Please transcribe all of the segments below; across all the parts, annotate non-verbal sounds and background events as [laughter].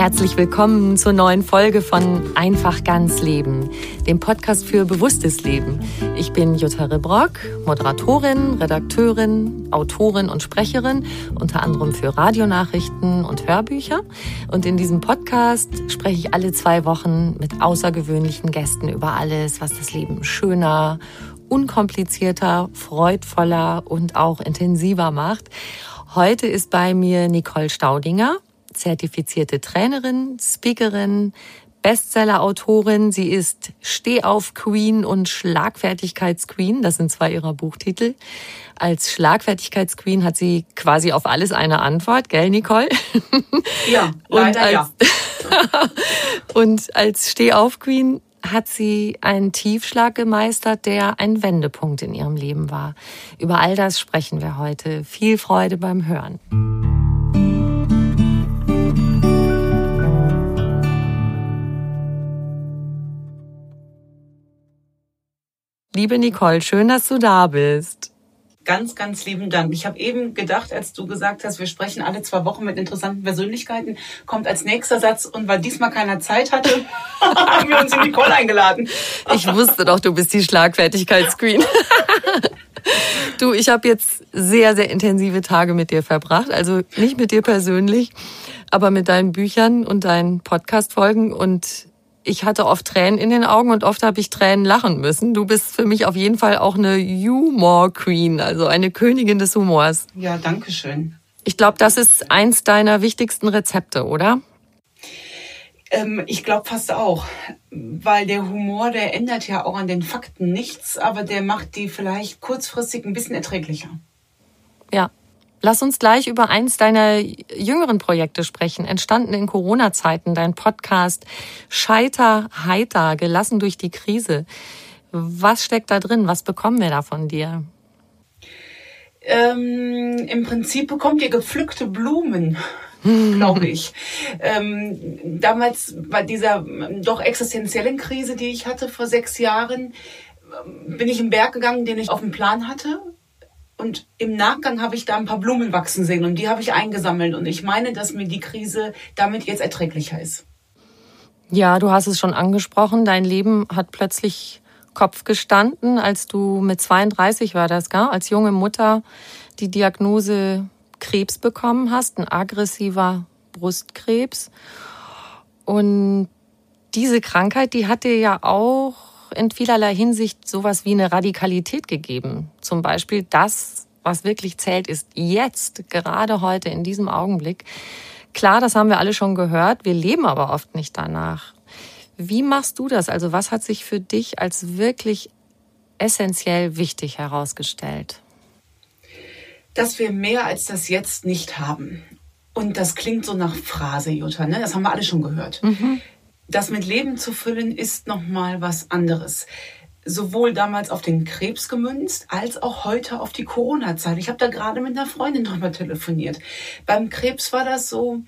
Herzlich willkommen zur neuen Folge von Einfach ganz Leben, dem Podcast für bewusstes Leben. Ich bin Jutta Rebrock, Moderatorin, Redakteurin, Autorin und Sprecherin, unter anderem für Radionachrichten und Hörbücher. Und in diesem Podcast spreche ich alle zwei Wochen mit außergewöhnlichen Gästen über alles, was das Leben schöner, unkomplizierter, freudvoller und auch intensiver macht. Heute ist bei mir Nicole Staudinger zertifizierte Trainerin, Speakerin, Bestseller-Autorin. Sie ist Stehauf-Queen und Schlagfertigkeits-Queen. Das sind zwei ihrer Buchtitel. Als Schlagfertigkeits-Queen hat sie quasi auf alles eine Antwort, gell, Nicole? [laughs] Ja, leider als, ja. [laughs] und als Stehauf-Queen hat sie einen Tiefschlag gemeistert, der ein Wendepunkt in ihrem Leben war. Über all das sprechen wir heute. Viel Freude beim Hören. Liebe Nicole, schön, dass du da bist. Ganz, ganz lieben Dank. Ich habe eben gedacht, als du gesagt hast, wir sprechen alle zwei Wochen mit interessanten Persönlichkeiten, kommt als nächster Satz und weil diesmal keiner Zeit hatte, [laughs] haben wir uns in Nicole eingeladen. Ich wusste doch, du bist die Schlagfertigkeitsqueen. [laughs] du, ich habe jetzt sehr, sehr intensive Tage mit dir verbracht. Also nicht mit dir persönlich, aber mit deinen Büchern und deinen Podcast-Folgen und ich hatte oft Tränen in den Augen und oft habe ich Tränen lachen müssen. Du bist für mich auf jeden Fall auch eine Humor Queen, also eine Königin des Humors. Ja, danke schön. Ich glaube, das ist eins deiner wichtigsten Rezepte, oder? Ähm, ich glaube fast auch, weil der Humor, der ändert ja auch an den Fakten nichts, aber der macht die vielleicht kurzfristig ein bisschen erträglicher. Ja, Lass uns gleich über eins deiner jüngeren Projekte sprechen, entstanden in Corona-Zeiten, dein Podcast Scheiter heiter, gelassen durch die Krise. Was steckt da drin? Was bekommen wir da von dir? Ähm, Im Prinzip bekommt ihr gepflückte Blumen, [laughs] glaube ich. ähm, damals bei dieser doch existenziellen Krise, die ich hatte vor sechs Jahren, bin ich im Berg gegangen, den ich auf dem Plan hatte und im Nachgang habe ich da ein paar Blumen wachsen sehen und die habe ich eingesammelt. Und ich meine, dass mir die Krise damit jetzt erträglicher ist. Ja, du hast es schon angesprochen. Dein Leben hat plötzlich Kopf gestanden, als du mit 32 war das, gell? als junge Mutter die Diagnose Krebs bekommen hast, ein aggressiver Brustkrebs. Und diese Krankheit, die hat dir ja auch in vielerlei Hinsicht sowas wie eine Radikalität gegeben. Zum Beispiel das, was wirklich zählt, ist jetzt, gerade heute, in diesem Augenblick. Klar, das haben wir alle schon gehört. Wir leben aber oft nicht danach. Wie machst du das? Also was hat sich für dich als wirklich essentiell wichtig herausgestellt? Dass wir mehr als das Jetzt nicht haben. Und das klingt so nach Phrase, Jutta, ne? Das haben wir alle schon gehört. Mhm das mit Leben zu füllen, ist nochmal was anderes. sowohl damals auf den Krebs gemünzt, als auch heute auf die Corona-Zeit. Ich habe da gerade mit einer Freundin drüber telefoniert. Beim Krebs war das so,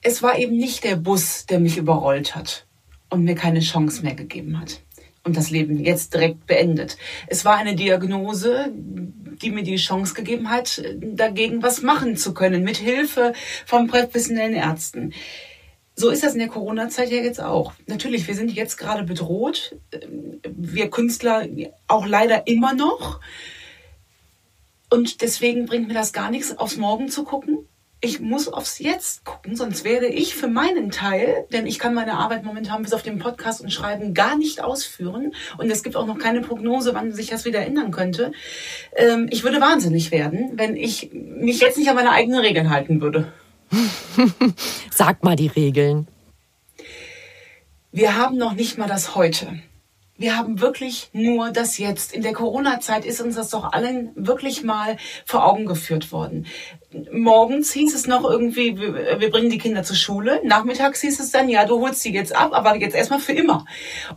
es war eben nicht der Bus, der mich überrollt hat und mir keine Chance mehr gegeben hat und das Leben jetzt direkt beendet. Es war eine Diagnose, die mir die Chance gegeben hat, dagegen was machen zu können, mit Hilfe von professionellen Ärzten. So ist das in der Corona-Zeit ja jetzt auch. Natürlich, wir sind jetzt gerade bedroht. Wir Künstler auch leider immer noch. Und deswegen bringt mir das gar nichts, aufs Morgen zu gucken. Ich muss aufs Jetzt gucken, sonst werde ich für meinen Teil, denn ich kann meine Arbeit momentan bis auf den Podcast und Schreiben gar nicht ausführen und es gibt auch noch keine Prognose, wann sich das wieder ändern könnte. Ähm, ich würde wahnsinnig werden, wenn ich mich jetzt nicht an meine eigenen Regeln halten würde. [laughs] Sag mal die Regeln. Wir haben noch nicht mal das Heute. Wir haben wirklich nur das Jetzt. In der Corona-Zeit ist uns das doch allen wirklich mal vor Augen geführt worden morgens hieß es noch irgendwie, wir, wir, bringen die Kinder zur Schule. Nachmittags hieß es dann, ja, du holst sie jetzt ab, aber jetzt erstmal für immer.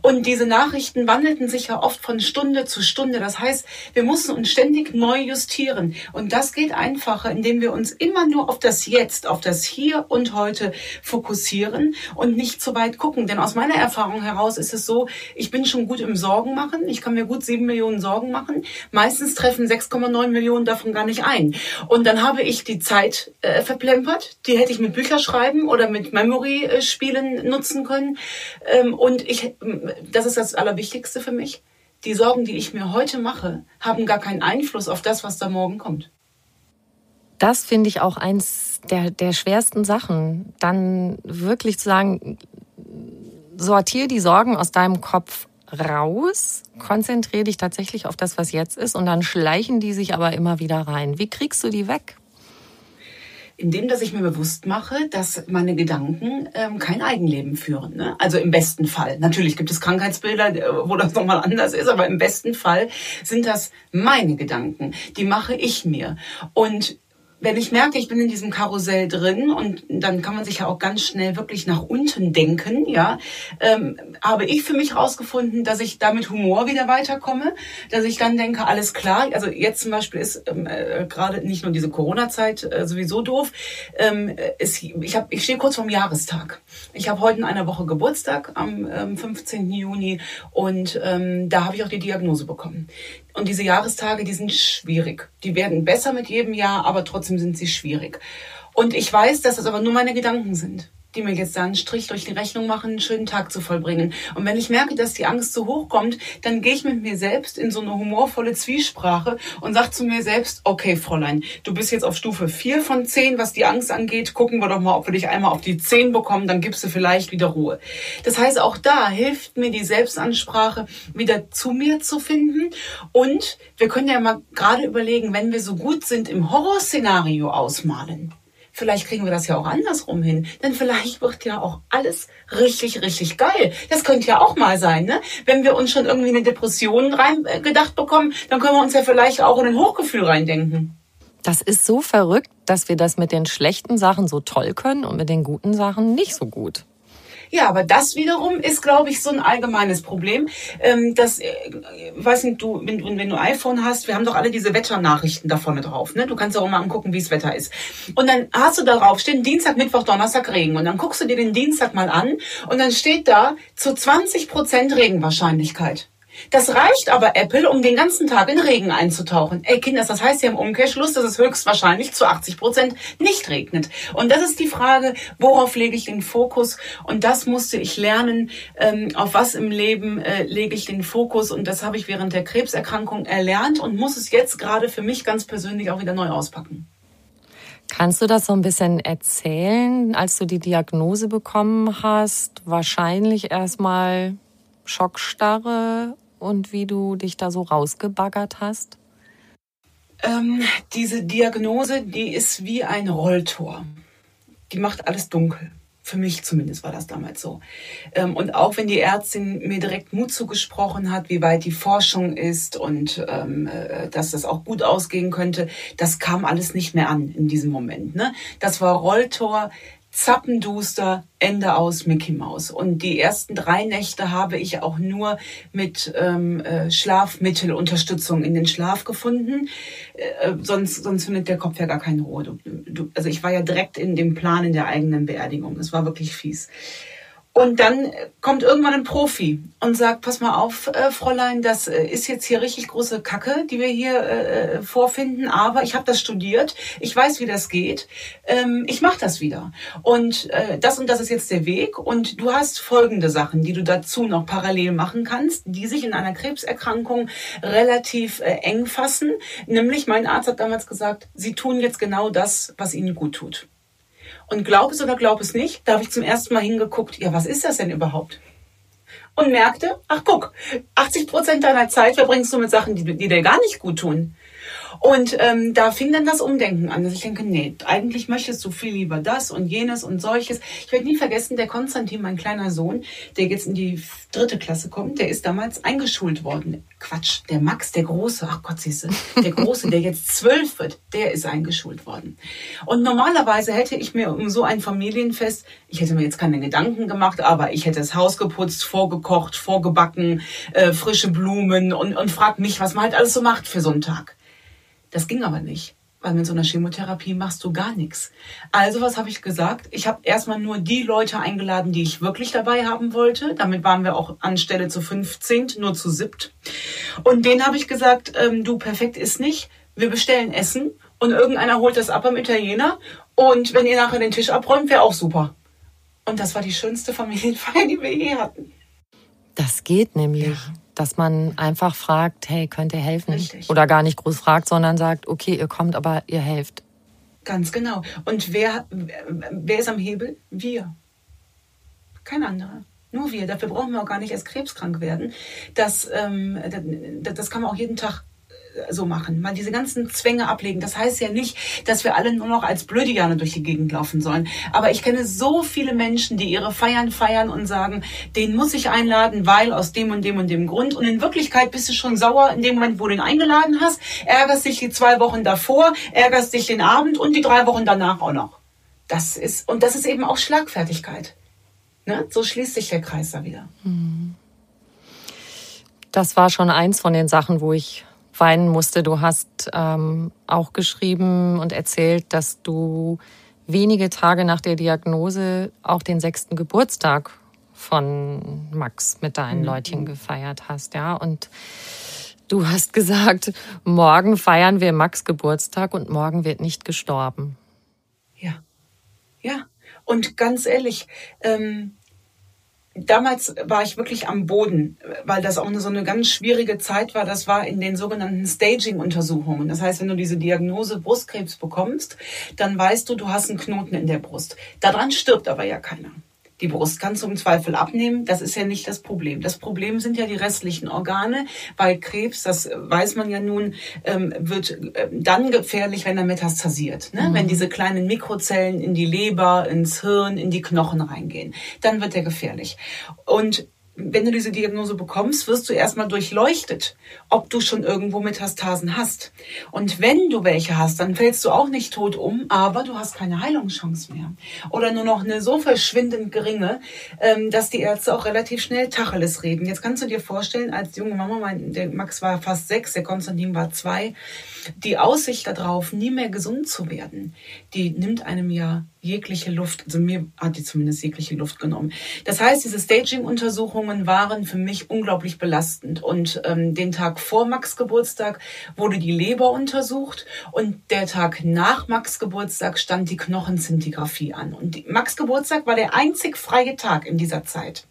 Und diese Nachrichten wandelten sich ja oft von Stunde zu Stunde. Das heißt, wir mussten uns ständig neu justieren. Und das geht einfacher, indem wir uns immer nur auf das Jetzt, auf das Hier und Heute fokussieren und nicht zu weit gucken. Denn aus meiner Erfahrung heraus ist es so, ich bin schon gut im Sorgen machen. Ich kann mir gut sieben Millionen Sorgen machen. Meistens treffen 6,9 Millionen davon gar nicht ein. Und dann habe ich die Zeit äh, verplempert. Die hätte ich mit Bücherschreiben oder mit Memory-Spielen nutzen können. Ähm, und ich, das ist das Allerwichtigste für mich. Die Sorgen, die ich mir heute mache, haben gar keinen Einfluss auf das, was da morgen kommt. Das finde ich auch eins der, der schwersten Sachen. Dann wirklich zu sagen, sortiere die Sorgen aus deinem Kopf raus, konzentriere dich tatsächlich auf das, was jetzt ist, und dann schleichen die sich aber immer wieder rein. Wie kriegst du die weg? Indem dass ich mir bewusst mache, dass meine Gedanken ähm, kein Eigenleben führen. Ne? Also im besten Fall. Natürlich gibt es Krankheitsbilder, äh, wo das nochmal anders ist, aber im besten Fall sind das meine Gedanken. Die mache ich mir. Und wenn ich merke, ich bin in diesem Karussell drin und dann kann man sich ja auch ganz schnell wirklich nach unten denken, ja, ähm, habe ich für mich herausgefunden, dass ich da mit Humor wieder weiterkomme, dass ich dann denke, alles klar, also jetzt zum Beispiel ist ähm, äh, gerade nicht nur diese Corona-Zeit äh, sowieso doof, ähm, ist, ich, hab, ich stehe kurz vorm Jahrestag. Ich habe heute in einer Woche Geburtstag am ähm, 15. Juni und ähm, da habe ich auch die Diagnose bekommen. Und diese Jahrestage, die sind schwierig. Die werden besser mit jedem Jahr, aber trotzdem sind sie schwierig. Und ich weiß, dass das aber nur meine Gedanken sind die mir jetzt da einen Strich durch die Rechnung machen, einen schönen Tag zu vollbringen. Und wenn ich merke, dass die Angst zu hoch kommt, dann gehe ich mit mir selbst in so eine humorvolle Zwiesprache und sage zu mir selbst, okay, Fräulein, du bist jetzt auf Stufe 4 von 10, was die Angst angeht. Gucken wir doch mal, ob wir dich einmal auf die 10 bekommen, dann gibst du vielleicht wieder Ruhe. Das heißt, auch da hilft mir die Selbstansprache, wieder zu mir zu finden. Und wir können ja mal gerade überlegen, wenn wir so gut sind im Horrorszenario ausmalen, Vielleicht kriegen wir das ja auch andersrum hin. Denn vielleicht wird ja auch alles richtig, richtig geil. Das könnte ja auch mal sein, ne? Wenn wir uns schon irgendwie eine Depression rein äh, gedacht bekommen, dann können wir uns ja vielleicht auch in ein Hochgefühl reindenken. Das ist so verrückt, dass wir das mit den schlechten Sachen so toll können und mit den guten Sachen nicht so gut. Ja, aber das wiederum ist, glaube ich, so ein allgemeines Problem. Ähm, das, äh, weiß nicht, du, wenn, wenn du iPhone hast, wir haben doch alle diese Wetternachrichten da vorne drauf. Ne? Du kannst auch mal angucken, wie das Wetter ist. Und dann hast du darauf stehen Dienstag, Mittwoch, Donnerstag Regen. Und dann guckst du dir den Dienstag mal an und dann steht da zu 20 Prozent Regenwahrscheinlichkeit. Das reicht aber Apple, um den ganzen Tag in Regen einzutauchen. Ey, Kinders, das heißt ja im Umkehrschluss, dass es höchstwahrscheinlich zu 80 Prozent nicht regnet. Und das ist die Frage, worauf lege ich den Fokus? Und das musste ich lernen, ähm, auf was im Leben äh, lege ich den Fokus. Und das habe ich während der Krebserkrankung erlernt und muss es jetzt gerade für mich ganz persönlich auch wieder neu auspacken. Kannst du das so ein bisschen erzählen, als du die Diagnose bekommen hast? Wahrscheinlich erstmal Schockstarre und wie du dich da so rausgebaggert hast? Ähm, diese Diagnose, die ist wie ein Rolltor. Die macht alles dunkel. Für mich zumindest war das damals so. Ähm, und auch wenn die Ärztin mir direkt Mut zugesprochen hat, wie weit die Forschung ist und ähm, äh, dass das auch gut ausgehen könnte, das kam alles nicht mehr an in diesem Moment. Ne? Das war Rolltor zappenduster, Ende aus Mickey Mouse. Und die ersten drei Nächte habe ich auch nur mit ähm, äh, Schlafmittelunterstützung in den Schlaf gefunden. Äh, sonst, sonst findet der Kopf ja gar keine Ruhe. Du, du, also ich war ja direkt in dem Plan in der eigenen Beerdigung. Es war wirklich fies. Und dann kommt irgendwann ein Profi und sagt, pass mal auf, äh, Fräulein, das äh, ist jetzt hier richtig große Kacke, die wir hier äh, vorfinden, aber ich habe das studiert, ich weiß, wie das geht, ähm, ich mache das wieder. Und äh, das und das ist jetzt der Weg und du hast folgende Sachen, die du dazu noch parallel machen kannst, die sich in einer Krebserkrankung relativ äh, eng fassen. Nämlich, mein Arzt hat damals gesagt, sie tun jetzt genau das, was ihnen gut tut. Und glaub es oder glaub es nicht, da habe ich zum ersten Mal hingeguckt, ja, was ist das denn überhaupt? Und merkte, ach guck, 80 Prozent deiner Zeit verbringst du mit Sachen, die, die dir gar nicht gut tun. Und ähm, da fing dann das Umdenken an, dass ich denke, nee, eigentlich möchtest du viel lieber das und jenes und solches. Ich werde nie vergessen, der Konstantin, mein kleiner Sohn, der jetzt in die dritte Klasse kommt, der ist damals eingeschult worden. Quatsch, der Max, der Große, ach Gott, siehste, der Große, der jetzt zwölf wird, der ist eingeschult worden. Und normalerweise hätte ich mir um so ein Familienfest, ich hätte mir jetzt keine Gedanken gemacht, aber ich hätte das Haus geputzt, vorgekocht, vorgebacken, äh, frische Blumen und, und frag mich, was man halt alles so macht für so einen Tag. Das ging aber nicht, weil mit so einer Chemotherapie machst du gar nichts. Also was habe ich gesagt? Ich habe erstmal nur die Leute eingeladen, die ich wirklich dabei haben wollte. Damit waren wir auch anstelle zu 15, nur zu siebt. Und denen habe ich gesagt, ähm, du perfekt ist nicht. Wir bestellen Essen und irgendeiner holt das ab am Italiener. Und wenn ihr nachher den Tisch abräumt, wäre auch super. Und das war die schönste Familienfeier, die wir je hatten. Das geht nämlich. Ja dass man einfach fragt, hey, könnt ihr helfen? Richtig. Oder gar nicht groß fragt, sondern sagt, okay, ihr kommt, aber ihr helft. Ganz genau. Und wer, wer ist am Hebel? Wir. Kein anderer. Nur wir. Dafür brauchen wir auch gar nicht erst krebskrank werden. Das, ähm, das, das kann man auch jeden Tag so machen, mal diese ganzen Zwänge ablegen. Das heißt ja nicht, dass wir alle nur noch als Blödiane durch die Gegend laufen sollen. Aber ich kenne so viele Menschen, die ihre Feiern feiern und sagen, den muss ich einladen, weil aus dem und dem und dem Grund. Und in Wirklichkeit bist du schon sauer in dem Moment, wo du ihn eingeladen hast, ärgerst dich die zwei Wochen davor, ärgerst dich den Abend und die drei Wochen danach auch noch. Das ist, und das ist eben auch Schlagfertigkeit. Ne? So schließt sich der Kreis da wieder. Das war schon eins von den Sachen, wo ich weinen musste. Du hast ähm, auch geschrieben und erzählt, dass du wenige Tage nach der Diagnose auch den sechsten Geburtstag von Max mit deinen mhm. Leutchen gefeiert hast, ja. Und du hast gesagt, morgen feiern wir Max Geburtstag und morgen wird nicht gestorben. Ja, ja. Und ganz ehrlich, ähm, damals war ich wirklich am Boden, weil das auch eine, so eine ganz schwierige Zeit war. Das war in den sogenannten Staging-Untersuchungen. Das heißt, wenn du diese Diagnose Brustkrebs bekommst, dann weißt du, du hast einen Knoten in der Brust. Daran stirbt aber ja keiner. Die Brust kannst du im Zweifel abnehmen. Das ist ja nicht das Problem. Das Problem sind ja die restlichen Organe, weil Krebs, das weiß man ja nun, ähm, wird äh, dann gefährlich, wenn er metastasiert. Ne? Mhm. Wenn diese kleinen Mikrozellen in die Leber, ins Hirn, in die Knochen reingehen. Dann wird er gefährlich. Und wenn du diese Diagnose bekommst, wirst du erstmal durchleuchtet, ob du schon irgendwo Metastasen hast. Und wenn du welche hast, dann fällst du auch nicht tot um, aber du hast keine Heilungschance mehr. Oder nur noch eine so verschwindend geringe, ähm, dass die Ärzte auch relativ schnell Tacheles reden. Jetzt kannst du dir vorstellen, als junge Mama, mein, der Max war fast sechs, der Konstantin war zwei, die Aussicht darauf, nie mehr gesund zu werden, die nimmt einem ja jegliche Luft, also mir hat die zumindest jegliche Luft genommen. Das heißt, diese Staging-Untersuchungen waren für mich unglaublich belastend. Und ähm, den Tag vor Max Geburtstag wurde die Leber untersucht und der Tag nach Max Geburtstag stand die Knochenzintigraphie an. Und die, Max Geburtstag war der einzig freie Tag in dieser Zeit.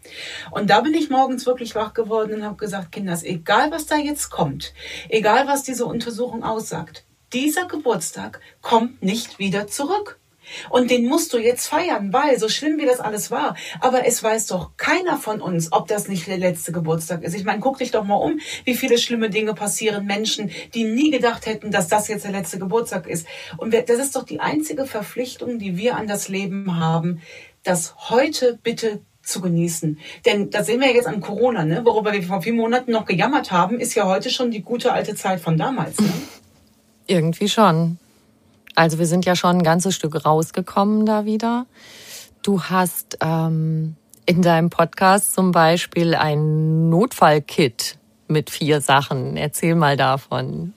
Und da bin ich morgens wirklich wach geworden und habe gesagt, Kinders, egal was da jetzt kommt, egal was diese Untersuchung aussagt, dieser Geburtstag kommt nicht wieder zurück. Und den musst du jetzt feiern, weil so schlimm wie das alles war, aber es weiß doch keiner von uns, ob das nicht der letzte Geburtstag ist. Ich meine, guck dich doch mal um, wie viele schlimme Dinge passieren Menschen, die nie gedacht hätten, dass das jetzt der letzte Geburtstag ist. Und das ist doch die einzige Verpflichtung, die wir an das Leben haben, das heute bitte zu genießen. Denn das sehen wir jetzt an Corona, ne? worüber wir vor vier Monaten noch gejammert haben, ist ja heute schon die gute alte Zeit von damals. Ne? Irgendwie schon. Also wir sind ja schon ein ganzes Stück rausgekommen da wieder. Du hast ähm, in deinem Podcast zum Beispiel ein Notfallkit mit vier Sachen. Erzähl mal davon.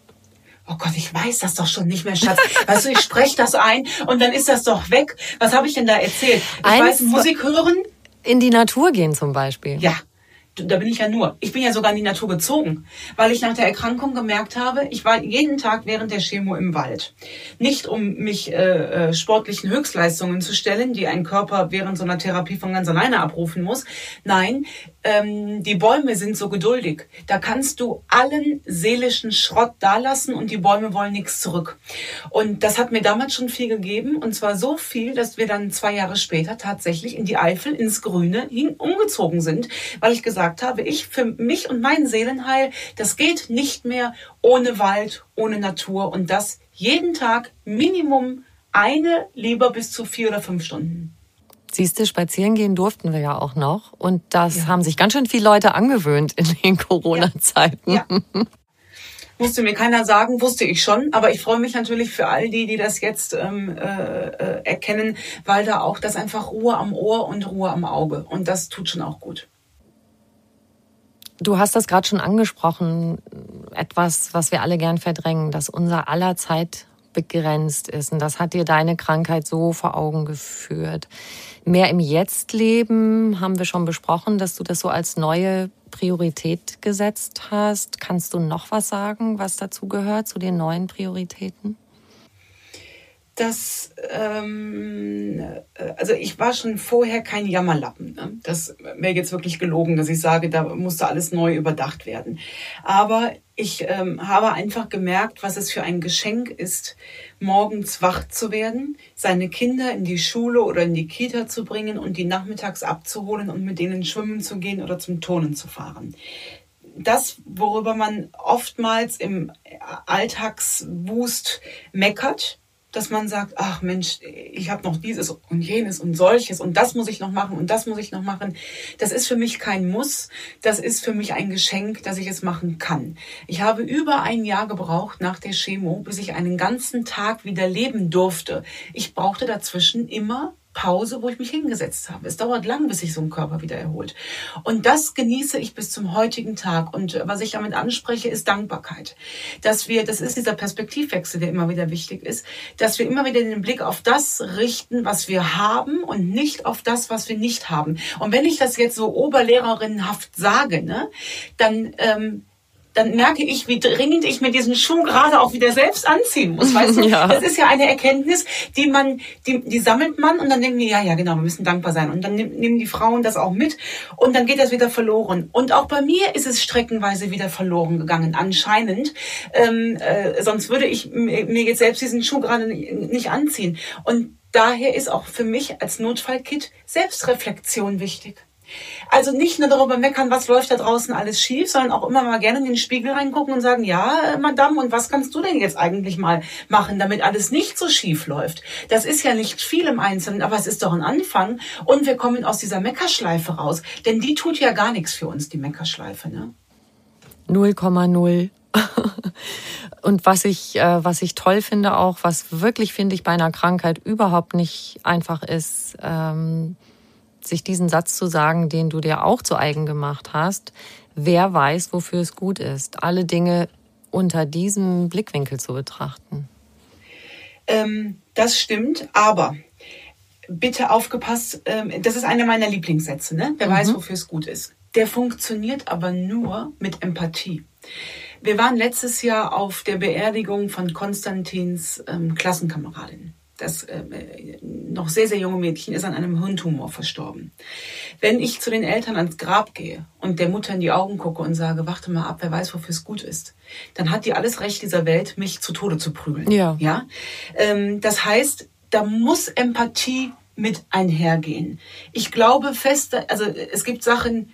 Oh Gott, ich weiß das doch schon nicht mehr, Schatz. Weißt du, ich spreche das ein und dann ist das doch weg. Was habe ich denn da erzählt? Ich Eins, weiß, Musik hören. In die Natur gehen zum Beispiel. Ja, da bin ich ja nur. Ich bin ja sogar in die Natur gezogen, weil ich nach der Erkrankung gemerkt habe, ich war jeden Tag während der Chemo im Wald. Nicht um mich äh, äh, sportlichen Höchstleistungen zu stellen, die ein Körper während so einer Therapie von ganz alleine abrufen muss. Nein, ähm, die Bäume sind so geduldig. Da kannst du allen seelischen Schrott dalassen und die Bäume wollen nichts zurück. Und das hat mir damals schon viel gegeben und zwar so viel, dass wir dann zwei Jahre später tatsächlich in die Eifel ins Grüne hin umgezogen sind, weil ich gesagt habe, ich für mich und mein Seelenheil, das geht nicht mehr ohne Wald, ohne Natur und das jeden Tag Minimum eine, lieber bis zu vier oder fünf Stunden. Siehst du, spazieren gehen durften wir ja auch noch. Und das ja. haben sich ganz schön viele Leute angewöhnt in den Corona-Zeiten. Ja. ja. Musste mir keiner sagen, wusste ich schon. Aber ich freue mich natürlich für all die, die das jetzt ähm, äh, äh, erkennen, weil da auch das einfach Ruhe am Ohr und Ruhe am Auge. Und das tut schon auch gut. Du hast das gerade schon angesprochen, etwas, was wir alle gern verdrängen, dass unser aller Zeit begrenzt ist. Und das hat dir deine Krankheit so vor Augen geführt. Mehr im Jetzt leben haben wir schon besprochen, dass du das so als neue Priorität gesetzt hast. Kannst du noch was sagen, was dazu gehört, zu den neuen Prioritäten? Dass ähm, äh, also ich war schon vorher kein Jammerlappen. Ne? Das wäre jetzt wirklich gelogen, dass ich sage, da musste alles neu überdacht werden. Aber ich ähm, habe einfach gemerkt, was es für ein Geschenk ist, morgens wach zu werden, seine Kinder in die Schule oder in die Kita zu bringen und die nachmittags abzuholen und mit denen schwimmen zu gehen oder zum Turnen zu fahren das, worüber man oftmals im Alltagswust meckert, dass man sagt, ach Mensch, ich habe noch dieses und jenes und solches und das muss ich noch machen und das muss ich noch machen. Das ist für mich kein Muss, das ist für mich ein Geschenk, dass ich es machen kann. Ich habe über ein Jahr gebraucht nach der Chemo, bis ich einen ganzen Tag wieder leben durfte. Ich brauchte dazwischen immer Pause, wo ich mich hingesetzt habe. Es dauert lang, bis sich so ein Körper wieder erholt. Und das genieße ich bis zum heutigen Tag. Und was ich damit anspreche, ist Dankbarkeit. Dass wir, das ist dieser Perspektivwechsel, der immer wieder wichtig ist, dass wir immer wieder den Blick auf das richten, was wir haben und nicht auf das, was wir nicht haben. Und wenn ich das jetzt so oberlehrerinnenhaft sage, ne, dann ähm, dann merke ich, wie dringend ich mir diesen Schuh gerade auch wieder selbst anziehen muss. Weißt du? [laughs] ja. Das ist ja eine Erkenntnis, die man, die, die sammelt man und dann denken wir, ja, ja, genau, wir müssen dankbar sein. Und dann nehmen die Frauen das auch mit und dann geht das wieder verloren. Und auch bei mir ist es streckenweise wieder verloren gegangen, anscheinend. Ähm, äh, sonst würde ich mir jetzt selbst diesen Schuh gerade nicht anziehen. Und daher ist auch für mich als Notfallkit Selbstreflexion wichtig. Also nicht nur darüber meckern, was läuft da draußen alles schief, sondern auch immer mal gerne in den Spiegel reingucken und sagen, ja, Madame, und was kannst du denn jetzt eigentlich mal machen, damit alles nicht so schief läuft? Das ist ja nicht viel im Einzelnen, aber es ist doch ein Anfang und wir kommen aus dieser Meckerschleife raus, denn die tut ja gar nichts für uns, die Meckerschleife, ne? 0,0. [laughs] Und was ich, äh, was ich toll finde auch, was wirklich finde ich bei einer Krankheit überhaupt nicht einfach ist, ähm, sich diesen Satz zu sagen, den du dir auch zu eigen gemacht hast, wer weiß, wofür es gut ist, alle Dinge unter diesem Blickwinkel zu betrachten. Ähm, das stimmt, aber bitte aufgepasst, ähm, das ist einer meiner Lieblingssätze, ne? wer mhm. weiß, wofür es gut ist. Der funktioniert aber nur mit Empathie. Wir waren letztes Jahr auf der Beerdigung von Konstantins ähm, Klassenkameradin das äh, noch sehr, sehr junge Mädchen ist an einem Hirntumor verstorben. Wenn ich zu den Eltern ans Grab gehe und der Mutter in die Augen gucke und sage, warte mal ab, wer weiß, wofür es gut ist, dann hat die alles Recht dieser Welt, mich zu Tode zu prügeln. Ja. ja? Ähm, das heißt, da muss Empathie mit einhergehen. Ich glaube fest, also es gibt Sachen,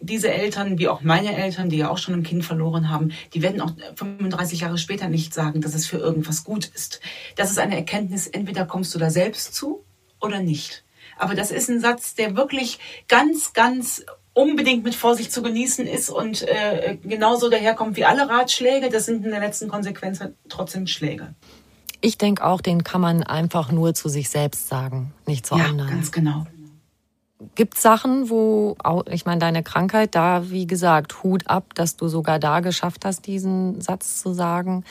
diese Eltern, wie auch meine Eltern, die ja auch schon ein Kind verloren haben, die werden auch 35 Jahre später nicht sagen, dass es für irgendwas gut ist. Das ist eine Erkenntnis, entweder kommst du da selbst zu oder nicht. Aber das ist ein Satz, der wirklich ganz, ganz unbedingt mit Vorsicht zu genießen ist und äh, genauso daherkommt wie alle Ratschläge. Das sind in der letzten Konsequenz trotzdem Schläge. Ich denke auch, den kann man einfach nur zu sich selbst sagen, nicht zu ja, anderen. Ganz genau. Gibt Sachen, wo, ich meine, deine Krankheit, da, wie gesagt, Hut ab, dass du sogar da geschafft hast, diesen Satz zu sagen.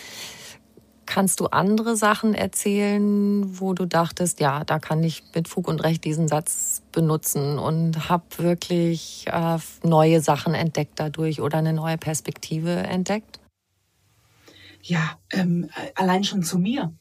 Kannst du andere Sachen erzählen, wo du dachtest, ja, da kann ich mit Fug und Recht diesen Satz benutzen und habe wirklich äh, neue Sachen entdeckt dadurch oder eine neue Perspektive entdeckt? Ja, ähm, allein schon zu mir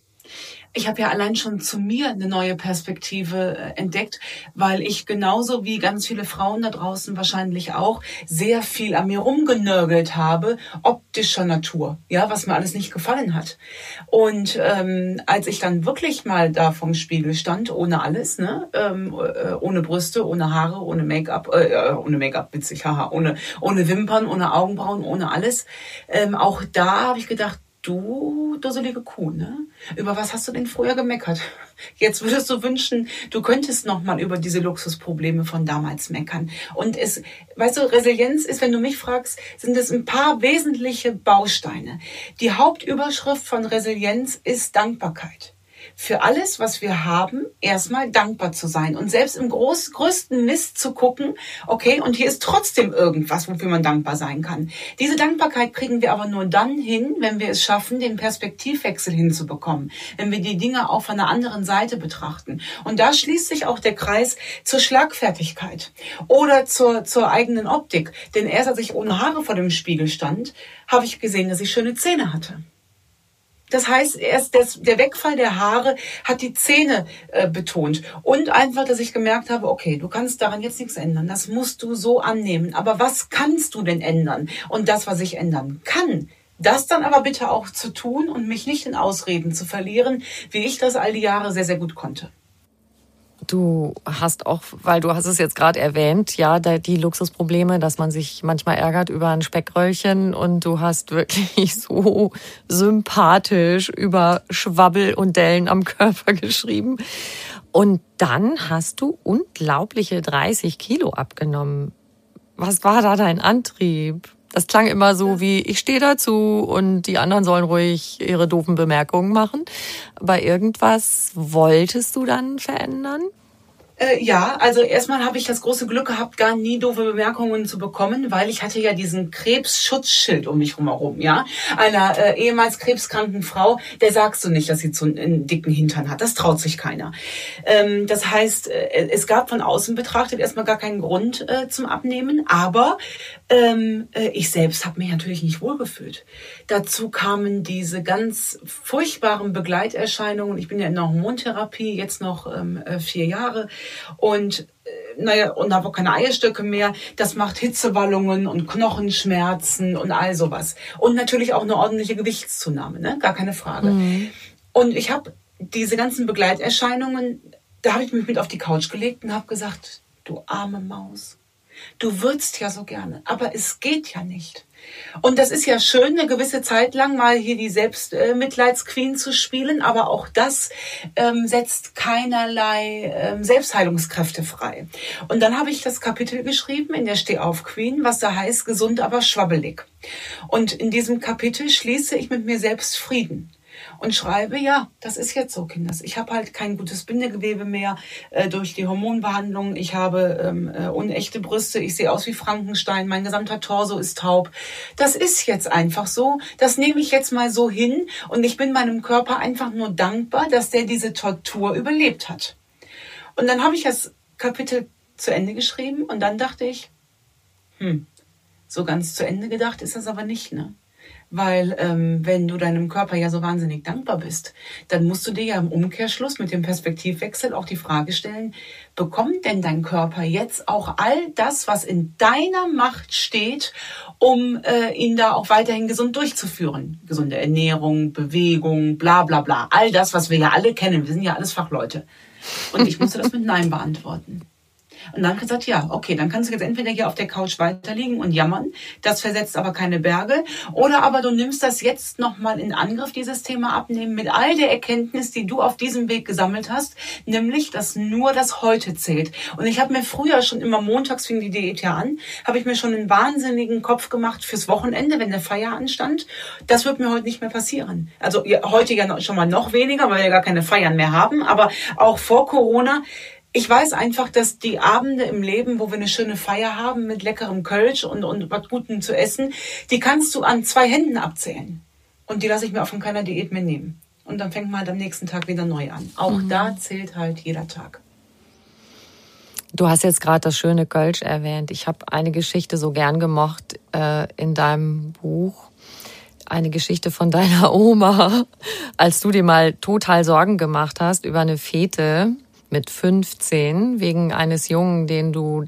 ich habe ja allein schon zu mir eine neue Perspektive äh, entdeckt, weil ich genauso wie ganz viele Frauen da draußen wahrscheinlich auch sehr viel an mir rumgenörgelt habe, optischer Natur, ja, was mir alles nicht gefallen hat. Und ähm, als ich dann wirklich mal da vom Spiegel stand, ohne alles, ne, ähm, äh, ohne Brüste, ohne Haare, ohne Make-up, äh, äh ohne Make-up, witzig, haha, ohne ohne Wimpern, ohne Augenbrauen, ohne alles, ähm, auch da habe ich gedacht, du dusselige Kuh, ne? Über was hast du denn früher gemeckert? [laughs] Jetzt würdest du wünschen, du könntest noch mal über diese Luxusprobleme von damals meckern. Und es, weißt du, Resilienz ist, wenn du mich fragst, sind es ein paar wesentliche Bausteine. Die Hauptüberschrift von Resilienz ist Dankbarkeit für alles, was wir haben, erstmal dankbar zu sein und selbst im groß, größten Mist zu gucken, okay, und hier ist trotzdem irgendwas, wofür man dankbar sein kann. Diese Dankbarkeit kriegen wir aber nur dann hin, wenn wir es schaffen, den Perspektivwechsel hinzubekommen, wenn wir die Dinge auch von der anderen Seite betrachten. Und da schließt sich auch der Kreis zur Schlagfertigkeit oder zur, zur eigenen Optik. Denn erst als ich ohne Haare vor dem Spiegel stand, habe ich gesehen, dass ich schöne Zähne hatte. Das heißt, erst das, der Wegfall der Haare hat die Zähne äh, betont. Und einfach, dass ich gemerkt habe, okay, du kannst daran jetzt nichts ändern. Das musst du so annehmen. Aber was kannst du denn ändern? Und das, was ich ändern kann, das dann aber bitte auch zu tun und mich nicht in Ausreden zu verlieren, wie ich das all die Jahre sehr, sehr gut konnte. Du hast auch, weil du hast es jetzt gerade erwähnt, ja, die Luxusprobleme, dass man sich manchmal ärgert über ein Speckröllchen und du hast wirklich [laughs] so sympathisch über Schwabbel und Dellen am Körper geschrieben. Und dann hast du unglaubliche 30 Kilo abgenommen. Was war da dein Antrieb? Das klang immer so wie, ich stehe dazu und die anderen sollen ruhig ihre doofen Bemerkungen machen. Aber irgendwas wolltest du dann verändern? Äh, ja, also erstmal habe ich das große Glück gehabt, gar nie doofe Bemerkungen zu bekommen, weil ich hatte ja diesen Krebsschutzschild um mich herum, ja. Einer äh, ehemals krebskranken Frau, der sagst du nicht, dass sie zu einen dicken Hintern hat. Das traut sich keiner. Ähm, das heißt, äh, es gab von außen betrachtet erstmal gar keinen Grund äh, zum Abnehmen, aber ähm, äh, ich selbst habe mich natürlich nicht wohlgefühlt. Dazu kamen diese ganz furchtbaren Begleiterscheinungen. Ich bin ja in der Hormontherapie, jetzt noch ähm, äh, vier Jahre und äh, naja, und habe auch keine Eierstöcke mehr. Das macht Hitzewallungen und Knochenschmerzen und all sowas. Und natürlich auch eine ordentliche Gewichtszunahme, ne? gar keine Frage. Mhm. Und ich habe diese ganzen Begleiterscheinungen, da habe ich mich mit auf die Couch gelegt und habe gesagt, du arme Maus, du würdest ja so gerne, aber es geht ja nicht. Und das ist ja schön, eine gewisse Zeit lang mal hier die Selbstmitleidsqueen zu spielen, aber auch das ähm, setzt keinerlei ähm, Selbstheilungskräfte frei. Und dann habe ich das Kapitel geschrieben in der Stehauf Queen, was da heißt, gesund, aber schwabbelig. Und in diesem Kapitel schließe ich mit mir selbst Frieden und schreibe, ja, das ist jetzt so, Kinders. Ich habe halt kein gutes Bindegewebe mehr äh, durch die Hormonbehandlung. Ich habe ähm, äh, unechte Brüste. Ich sehe aus wie Frankenstein. Mein gesamter Torso ist taub. Das ist jetzt einfach so. Das nehme ich jetzt mal so hin. Und ich bin meinem Körper einfach nur dankbar, dass der diese Tortur überlebt hat. Und dann habe ich das Kapitel zu Ende geschrieben und dann dachte ich, hm, so ganz zu Ende gedacht ist das aber nicht, ne? Weil ähm, wenn du deinem Körper ja so wahnsinnig dankbar bist, dann musst du dir ja im Umkehrschluss mit dem Perspektivwechsel auch die Frage stellen, bekommt denn dein Körper jetzt auch all das, was in deiner Macht steht, um äh, ihn da auch weiterhin gesund durchzuführen? Gesunde Ernährung, Bewegung, bla bla bla. All das, was wir ja alle kennen. Wir sind ja alles Fachleute. Und ich musste das mit Nein beantworten. Und dann gesagt, ja, okay, dann kannst du jetzt entweder hier auf der Couch weiterliegen und jammern, das versetzt aber keine Berge, oder aber du nimmst das jetzt nochmal in Angriff, dieses Thema abnehmen, mit all der Erkenntnis, die du auf diesem Weg gesammelt hast, nämlich, dass nur das Heute zählt. Und ich habe mir früher schon immer montags fing die Diät ja an, habe ich mir schon einen wahnsinnigen Kopf gemacht fürs Wochenende, wenn der Feier anstand. Das wird mir heute nicht mehr passieren. Also heute ja schon mal noch weniger, weil wir ja gar keine Feiern mehr haben, aber auch vor Corona ich weiß einfach, dass die Abende im Leben, wo wir eine schöne Feier haben mit leckerem Kölsch und, und was Gutem zu essen, die kannst du an zwei Händen abzählen. Und die lasse ich mir auch von keiner Diät mehr nehmen. Und dann fängt man halt am nächsten Tag wieder neu an. Auch mhm. da zählt halt jeder Tag. Du hast jetzt gerade das schöne Kölsch erwähnt. Ich habe eine Geschichte so gern gemocht äh, in deinem Buch. Eine Geschichte von [laughs] deiner Oma, als du dir mal total Sorgen gemacht hast über eine Fete mit 15 wegen eines Jungen, den du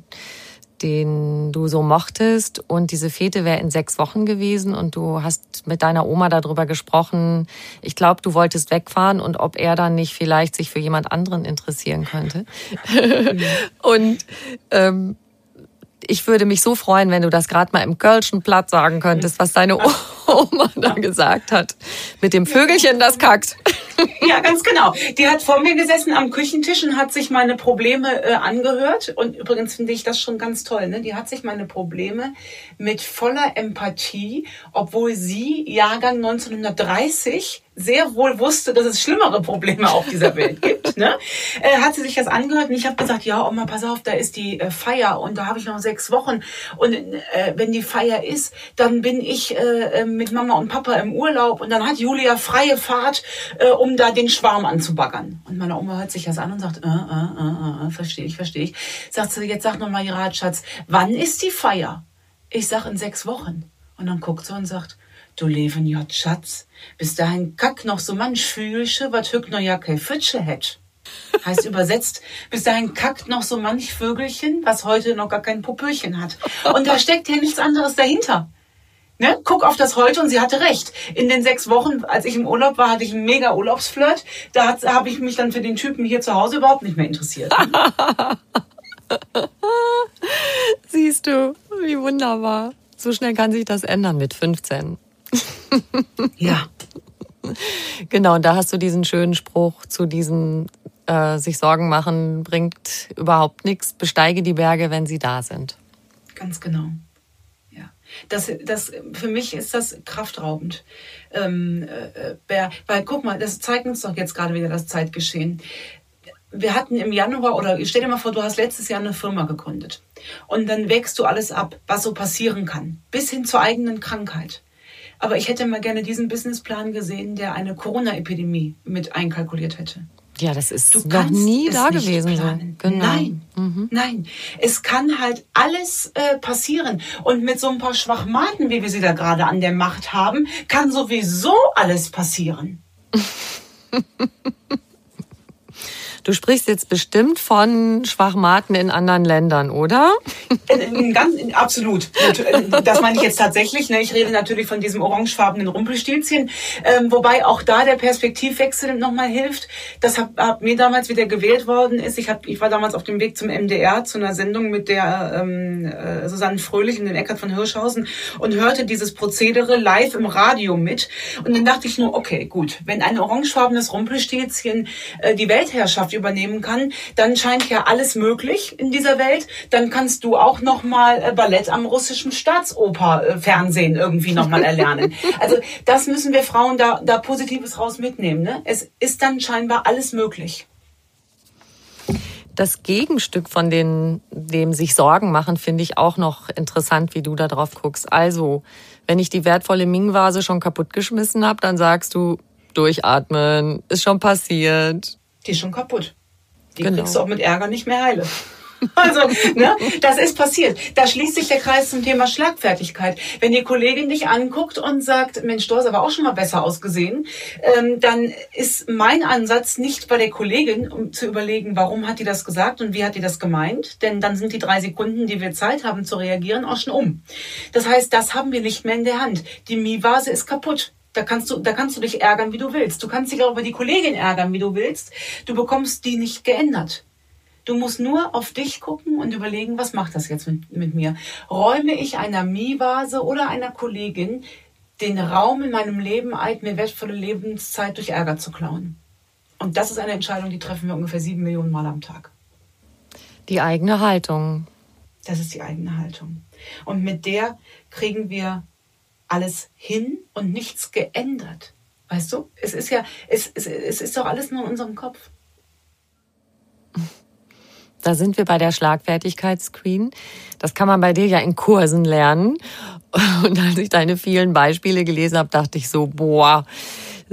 den du so mochtest und diese Fete wäre in sechs Wochen gewesen und du hast mit deiner Oma darüber gesprochen. Ich glaube, du wolltest wegfahren und ob er dann nicht vielleicht sich für jemand anderen interessieren könnte. [laughs] und ähm, ich würde mich so freuen, wenn du das gerade mal im Kölschen Platz sagen könntest, was deine Oma da gesagt hat. Mit dem Vögelchen, das kackt. Ja, ganz [laughs] genau. Die hat vor mir gesessen am Küchentisch und hat sich meine Probleme äh, angehört. Und übrigens finde ich das schon ganz toll. Ne? Die hat sich meine Probleme mit voller Empathie, obwohl sie Jahrgang 1930 sehr wohl wusste, dass es schlimmere Probleme auf dieser Welt gibt, ne? äh, hat sie sich das angehört und ich habe gesagt, ja, Oma, pass auf, da ist die äh, Feier und da habe ich noch sechs Wochen und äh, wenn die Feier ist, dann bin ich äh, äh, mit Mama und Papa im Urlaub und dann hat Julia freie Fahrt, äh, um da den Schwarm anzubaggern. Und meine Oma hört sich das an und sagt, äh, äh, äh, äh, verstehe ich, verstehe ich. Sagt sie, jetzt sag noch mal, Schatz, wann ist die Feier? Ich sag in sechs Wochen. Und dann guckt sie und sagt, Du leben ja Schatz, bis dahin kack noch so manch Fühlsche, wat hück no ja kein Fütsche hätt. Heißt übersetzt, bis dahin kackt noch so manch Vögelchen, was heute noch gar kein Popöchen hat. Und da steckt ja nichts anderes dahinter. Ne? Guck auf das heute und sie hatte recht. In den sechs Wochen, als ich im Urlaub war, hatte ich einen mega Urlaubsflirt. Da habe ich mich dann für den Typen hier zu Hause überhaupt nicht mehr interessiert. [laughs] [laughs] Siehst du, wie wunderbar. So schnell kann sich das ändern mit 15 ja. [laughs] Genau, und da hast du diesen schönen Spruch zu diesen äh, sich Sorgen machen bringt überhaupt nichts. Besteige die Berge, wenn sie da sind. Ganz genau. Ja. Das, das, für mich ist das kraftraubend. Ähm, äh, weil guck mal, das zeigt uns doch jetzt gerade wieder das Zeitgeschehen. Wir hatten im Januar, oder stell dir mal vor, du hast letztes Jahr eine Firma gegründet. Und dann wächst du alles ab, was so passieren kann. Bis hin zur eigenen Krankheit. Aber ich hätte mal gerne diesen Businessplan gesehen, der eine Corona-Epidemie mit einkalkuliert hätte. Ja, das ist du noch nie da gewesen. Genau. Nein, mhm. nein. Es kann halt alles äh, passieren. Und mit so ein paar Schwachmaten, wie wir sie da gerade an der Macht haben, kann sowieso alles passieren. [laughs] Du sprichst jetzt bestimmt von Schwachmaten in anderen Ländern, oder? Ganz, absolut. Das meine ich jetzt tatsächlich. Ne? Ich rede natürlich von diesem orangefarbenen Rumpelstilzchen. Ähm, wobei auch da der Perspektivwechsel nochmal hilft. Das hat, hat mir damals wieder gewählt worden ist. Ich, hab, ich war damals auf dem Weg zum MDR zu einer Sendung mit der ähm, äh, Susanne Fröhlich und dem Eckart von Hirschhausen und hörte dieses Prozedere live im Radio mit. Und dann dachte ich nur, okay, gut, wenn ein orangefarbenes Rumpelstilzchen äh, die Weltherrschaft übernehmen kann, dann scheint ja alles möglich in dieser Welt. Dann kannst du auch noch mal äh, Ballett am russischen Staatsoper äh, irgendwie noch mal erlernen. [laughs] Also das müssen wir Frauen da da Positives raus mitnehmen. Ne? Es ist dann scheinbar alles möglich. Das Gegenstück von den, dem sich Sorgen machen, finde ich auch noch interessant, wie du da drauf guckst. Also, wenn ich die wertvolle Ming-Vase schon kaputtgeschmissen habe, dann sagst du, durchatmen, ist schon passiert die ist schon kaputt. Die genau. kriegst du auch mit Ärger nicht mehr heile. [laughs] Also, ne, das ist passiert. Da schließt sich der Kreis zum Thema Schlagfertigkeit. Wenn die Kollegin dich anguckt und sagt, Mensch, du hast aber auch schon mal besser ausgesehen, ähm, dann ist mein Ansatz nicht bei der Kollegin, um zu überlegen, warum hat die das gesagt und wie hat die das gemeint, denn dann sind die drei Sekunden, die wir Zeit haben zu reagieren, auch schon um. Das heißt, das haben wir nicht mehr in der Hand. Die Mie-Vase ist kaputt. Da kannst du, da kannst du dich ärgern, wie du willst. Du kannst dich auch über die Kollegin ärgern, wie du willst. Du bekommst die nicht geändert. Du musst nur auf dich gucken und überlegen, was macht das jetzt mit, mit mir? Räume ich einer Mievase oder einer Kollegin den Raum in meinem Leben ein, mir wertvolle Lebenszeit durch Ärger zu klauen? Und das ist eine Entscheidung, die treffen wir ungefähr sieben Millionen Mal am Tag. Die eigene Haltung. Das ist die eigene Haltung. Und mit der kriegen wir alles hin und nichts geändert. Weißt du, es ist ja, es, es, es ist doch alles nur in unserem Kopf. Da sind wir bei der Schlagfertigkeitsscreen. Das kann man bei dir ja in Kursen lernen. Und als ich deine vielen Beispiele gelesen habe, dachte ich so, boah,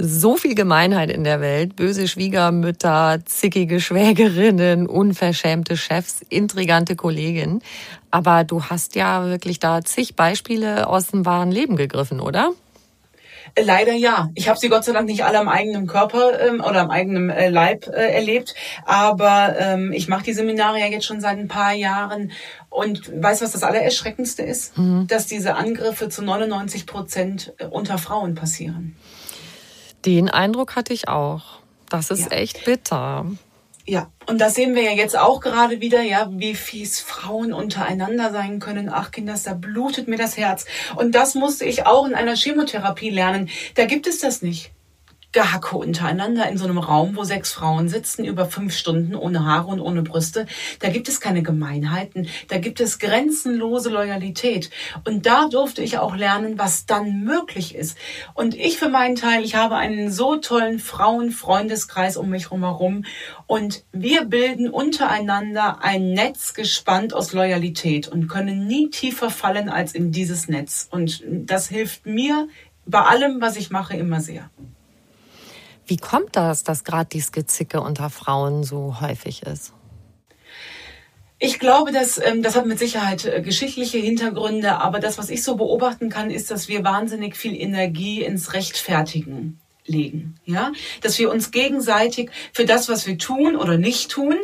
so viel Gemeinheit in der Welt. Böse Schwiegermütter, zickige Schwägerinnen, unverschämte Chefs, intrigante Kolleginnen. Aber du hast ja wirklich da zig Beispiele aus dem wahren Leben gegriffen, oder? Äh, leider ja. Ich habe sie Gott sei Dank nicht alle am eigenen Körper ähm, oder am eigenen äh, Leib äh, erlebt, aber ähm, ich mache die Seminare ja jetzt schon seit ein paar Jahren und weiß, was das Allererschreckendste ist? Mhm. Dass diese Angriffe zu 99 Prozent äh, unter Frauen passieren. Den Eindruck hatte ich auch. Das ist ja. echt bitter. Ja, und das sehen wir ja jetzt auch gerade wieder, ja, wie fies Frauen untereinander sein können. Ach, Kinders, da blutet mir das Herz. Und das musste ich auch in einer Chemotherapie lernen. Da gibt es das nicht. Gehacke untereinander in so einem Raum, wo sechs Frauen sitzen, über fünf Stunden ohne Haare und ohne Brüste. Da gibt es keine Gemeinheiten, da gibt es grenzenlose Loyalität. Und da durfte ich auch lernen, was dann möglich ist. Und ich für meinen Teil, ich habe einen so tollen Frauenfreundeskreis um mich herum. Und wir bilden untereinander ein Netz gespannt aus Loyalität und können nie tiefer fallen als in dieses Netz. Und das hilft mir bei allem, was ich mache, immer sehr. Wie kommt das, dass gerade die Skizicke unter Frauen so häufig ist? Ich glaube, dass ähm, das hat mit Sicherheit äh, geschichtliche Hintergründe, aber das, was ich so beobachten kann, ist, dass wir wahnsinnig viel Energie ins Rechtfertigen legen, ja, dass wir uns gegenseitig für das, was wir tun oder nicht tun,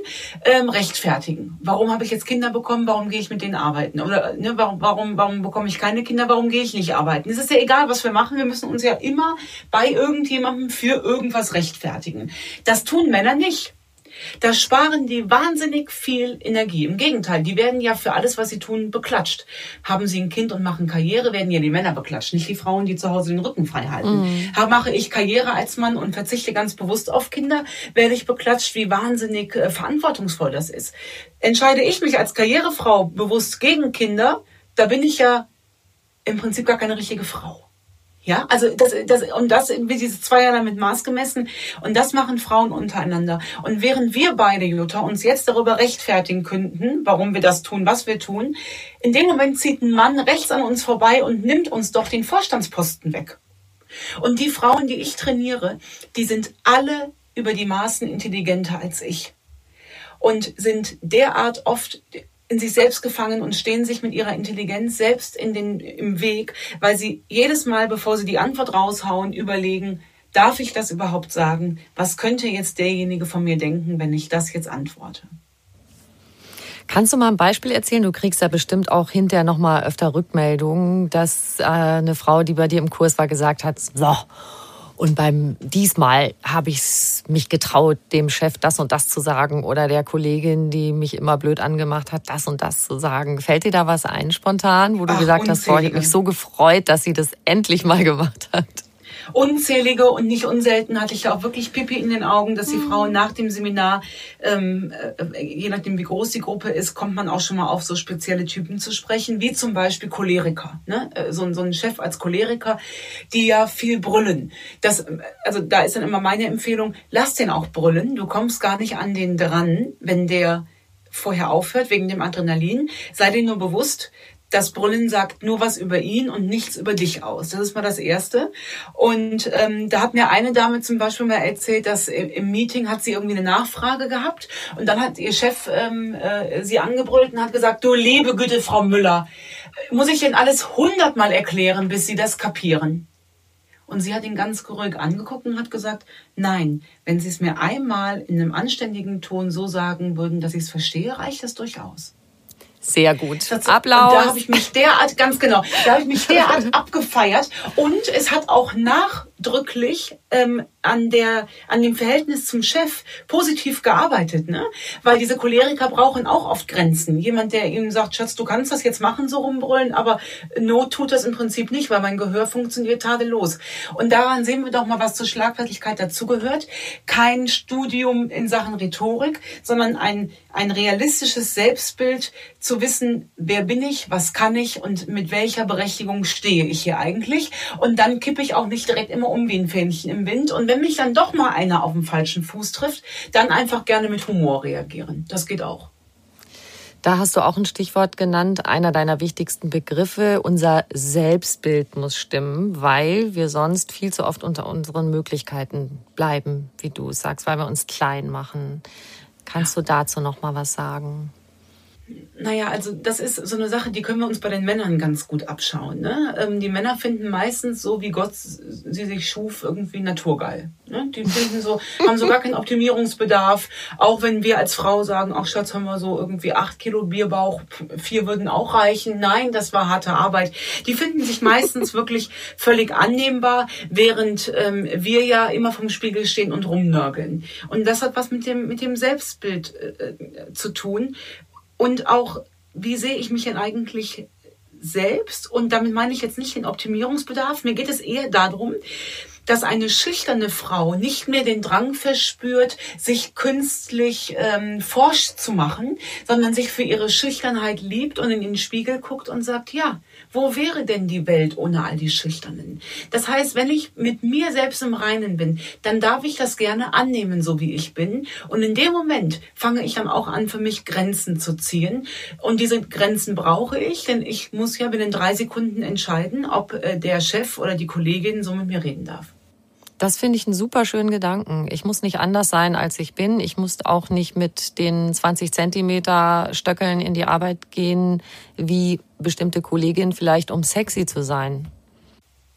ähm, rechtfertigen. Warum habe ich jetzt Kinder bekommen? Warum gehe ich mit denen arbeiten? Oder ne, warum, warum, warum bekomme ich keine Kinder? Warum gehe ich nicht arbeiten? Es ist ja egal, was wir machen. Wir müssen uns ja immer bei irgendjemandem für irgendwas rechtfertigen. Das tun Männer nicht. Da sparen die wahnsinnig viel Energie. Im Gegenteil, die werden ja für alles, was sie tun, beklatscht. Haben sie ein Kind und machen Karriere, werden ja die Männer beklatscht, nicht die Frauen, die zu Hause den Rücken frei halten. Mhm. Mache ich Karriere als Mann und verzichte ganz bewusst auf Kinder, werde ich beklatscht, wie wahnsinnig äh, verantwortungsvoll das ist. Entscheide ich mich als Karrierefrau bewusst gegen Kinder, da bin ich ja im Prinzip gar keine richtige Frau. Ja, also das, das und das wird diese zweierlei mit Maß gemessen und das machen Frauen untereinander. Und während wir beide, Jutta, uns jetzt darüber rechtfertigen könnten, warum wir das tun, was wir tun, in dem Moment zieht ein Mann rechts an uns vorbei und nimmt uns doch den Vorstandsposten weg. Und die Frauen, die ich trainiere, die sind alle über die Maßen intelligenter als ich und sind derart oft in sich selbst gefangen und stehen sich mit ihrer Intelligenz selbst in den, im Weg, weil sie jedes Mal, bevor sie die Antwort raushauen, überlegen, darf ich das überhaupt sagen? Was könnte jetzt derjenige von mir denken, wenn ich das jetzt antworte? Kannst du mal ein Beispiel erzählen? Du kriegst ja bestimmt auch hinterher noch mal öfter Rückmeldungen, dass äh, eine Frau, die bei dir im Kurs war, gesagt hat, so, und beim diesmal habe ich mich getraut, dem Chef das und das zu sagen oder der Kollegin, die mich immer blöd angemacht hat, das und das zu sagen. Fällt dir da was ein spontan, wo du Ach, gesagt hast, boah, ich habe mich so gefreut, dass sie das endlich mal gemacht hat? Unzählige und nicht unselten hatte ich da auch wirklich Pipi in den Augen, dass die mhm. Frauen nach dem Seminar, ähm, äh, je nachdem wie groß die Gruppe ist, kommt man auch schon mal auf so spezielle Typen zu sprechen, wie zum Beispiel Choleriker. Ne? Äh, so, so ein Chef als Choleriker, die ja viel brüllen. Das, also da ist dann immer meine Empfehlung, lass den auch brüllen. Du kommst gar nicht an den dran, wenn der vorher aufhört wegen dem Adrenalin. Sei dir nur bewusst, das Brüllen sagt nur was über ihn und nichts über dich aus. Das ist mal das Erste. Und ähm, da hat mir eine Dame zum Beispiel mal erzählt, dass im Meeting hat sie irgendwie eine Nachfrage gehabt und dann hat ihr Chef ähm, äh, sie angebrüllt und hat gesagt, du liebe Güte, Frau Müller, muss ich denn alles hundertmal erklären, bis Sie das kapieren? Und sie hat ihn ganz ruhig angeguckt und hat gesagt, nein, wenn Sie es mir einmal in einem anständigen Ton so sagen würden, dass ich es verstehe, reicht das durchaus. Sehr gut. Das, Applaus. da habe ich mich derart, ganz genau, da habe ich mich derart [laughs] abgefeiert. Und es hat auch nach nachdrücklich ähm, an der an dem Verhältnis zum Chef positiv gearbeitet, ne? Weil diese Choleriker brauchen auch oft Grenzen. Jemand, der ihm sagt, Schatz, du kannst das jetzt machen, so rumbrüllen, aber Not tut das im Prinzip nicht, weil mein Gehör funktioniert tadellos. Und daran sehen wir doch mal, was zur Schlagfertigkeit dazugehört. Kein Studium in Sachen Rhetorik, sondern ein ein realistisches Selbstbild zu wissen, wer bin ich, was kann ich und mit welcher Berechtigung stehe ich hier eigentlich. Und dann kippe ich auch nicht direkt immer um wie ein Fähnchen im Wind. Und wenn mich dann doch mal einer auf dem falschen Fuß trifft, dann einfach gerne mit Humor reagieren. Das geht auch. Da hast du auch ein Stichwort genannt, einer deiner wichtigsten Begriffe. Unser Selbstbild muss stimmen, weil wir sonst viel zu oft unter unseren Möglichkeiten bleiben, wie du sagst, weil wir uns klein machen. Kannst du dazu noch mal was sagen? Naja, also das ist so eine Sache, die können wir uns bei den Männern ganz gut abschauen. Ne? Ähm, die Männer finden meistens so, wie Gott sie sich schuf, irgendwie naturgeil. Ne? Die finden so, haben so gar keinen Optimierungsbedarf. Auch wenn wir als Frau sagen, ach Schatz, haben wir so irgendwie acht Kilo Bierbauch, vier würden auch reichen. Nein, das war harte Arbeit. Die finden sich meistens wirklich völlig annehmbar, während ähm, wir ja immer vom Spiegel stehen und rumnörgeln. Und das hat was mit dem, mit dem Selbstbild äh, äh zu tun und auch, wie sehe ich mich denn eigentlich selbst? Und damit meine ich jetzt nicht den Optimierungsbedarf. Mir geht es eher darum, dass eine schüchterne Frau nicht mehr den Drang verspürt, sich künstlich ähm, forsch zu machen, sondern sich für ihre Schüchternheit liebt und in den Spiegel guckt und sagt, ja, wo wäre denn die Welt ohne all die Schüchternen? Das heißt, wenn ich mit mir selbst im Reinen bin, dann darf ich das gerne annehmen, so wie ich bin. Und in dem Moment fange ich dann auch an, für mich Grenzen zu ziehen. Und diese Grenzen brauche ich, denn ich muss ja binnen drei Sekunden entscheiden, ob äh, der Chef oder die Kollegin so mit mir reden darf. Das finde ich einen super schönen Gedanken. Ich muss nicht anders sein, als ich bin. Ich muss auch nicht mit den 20 Zentimeter Stöckeln in die Arbeit gehen, wie bestimmte Kolleginnen vielleicht, um sexy zu sein.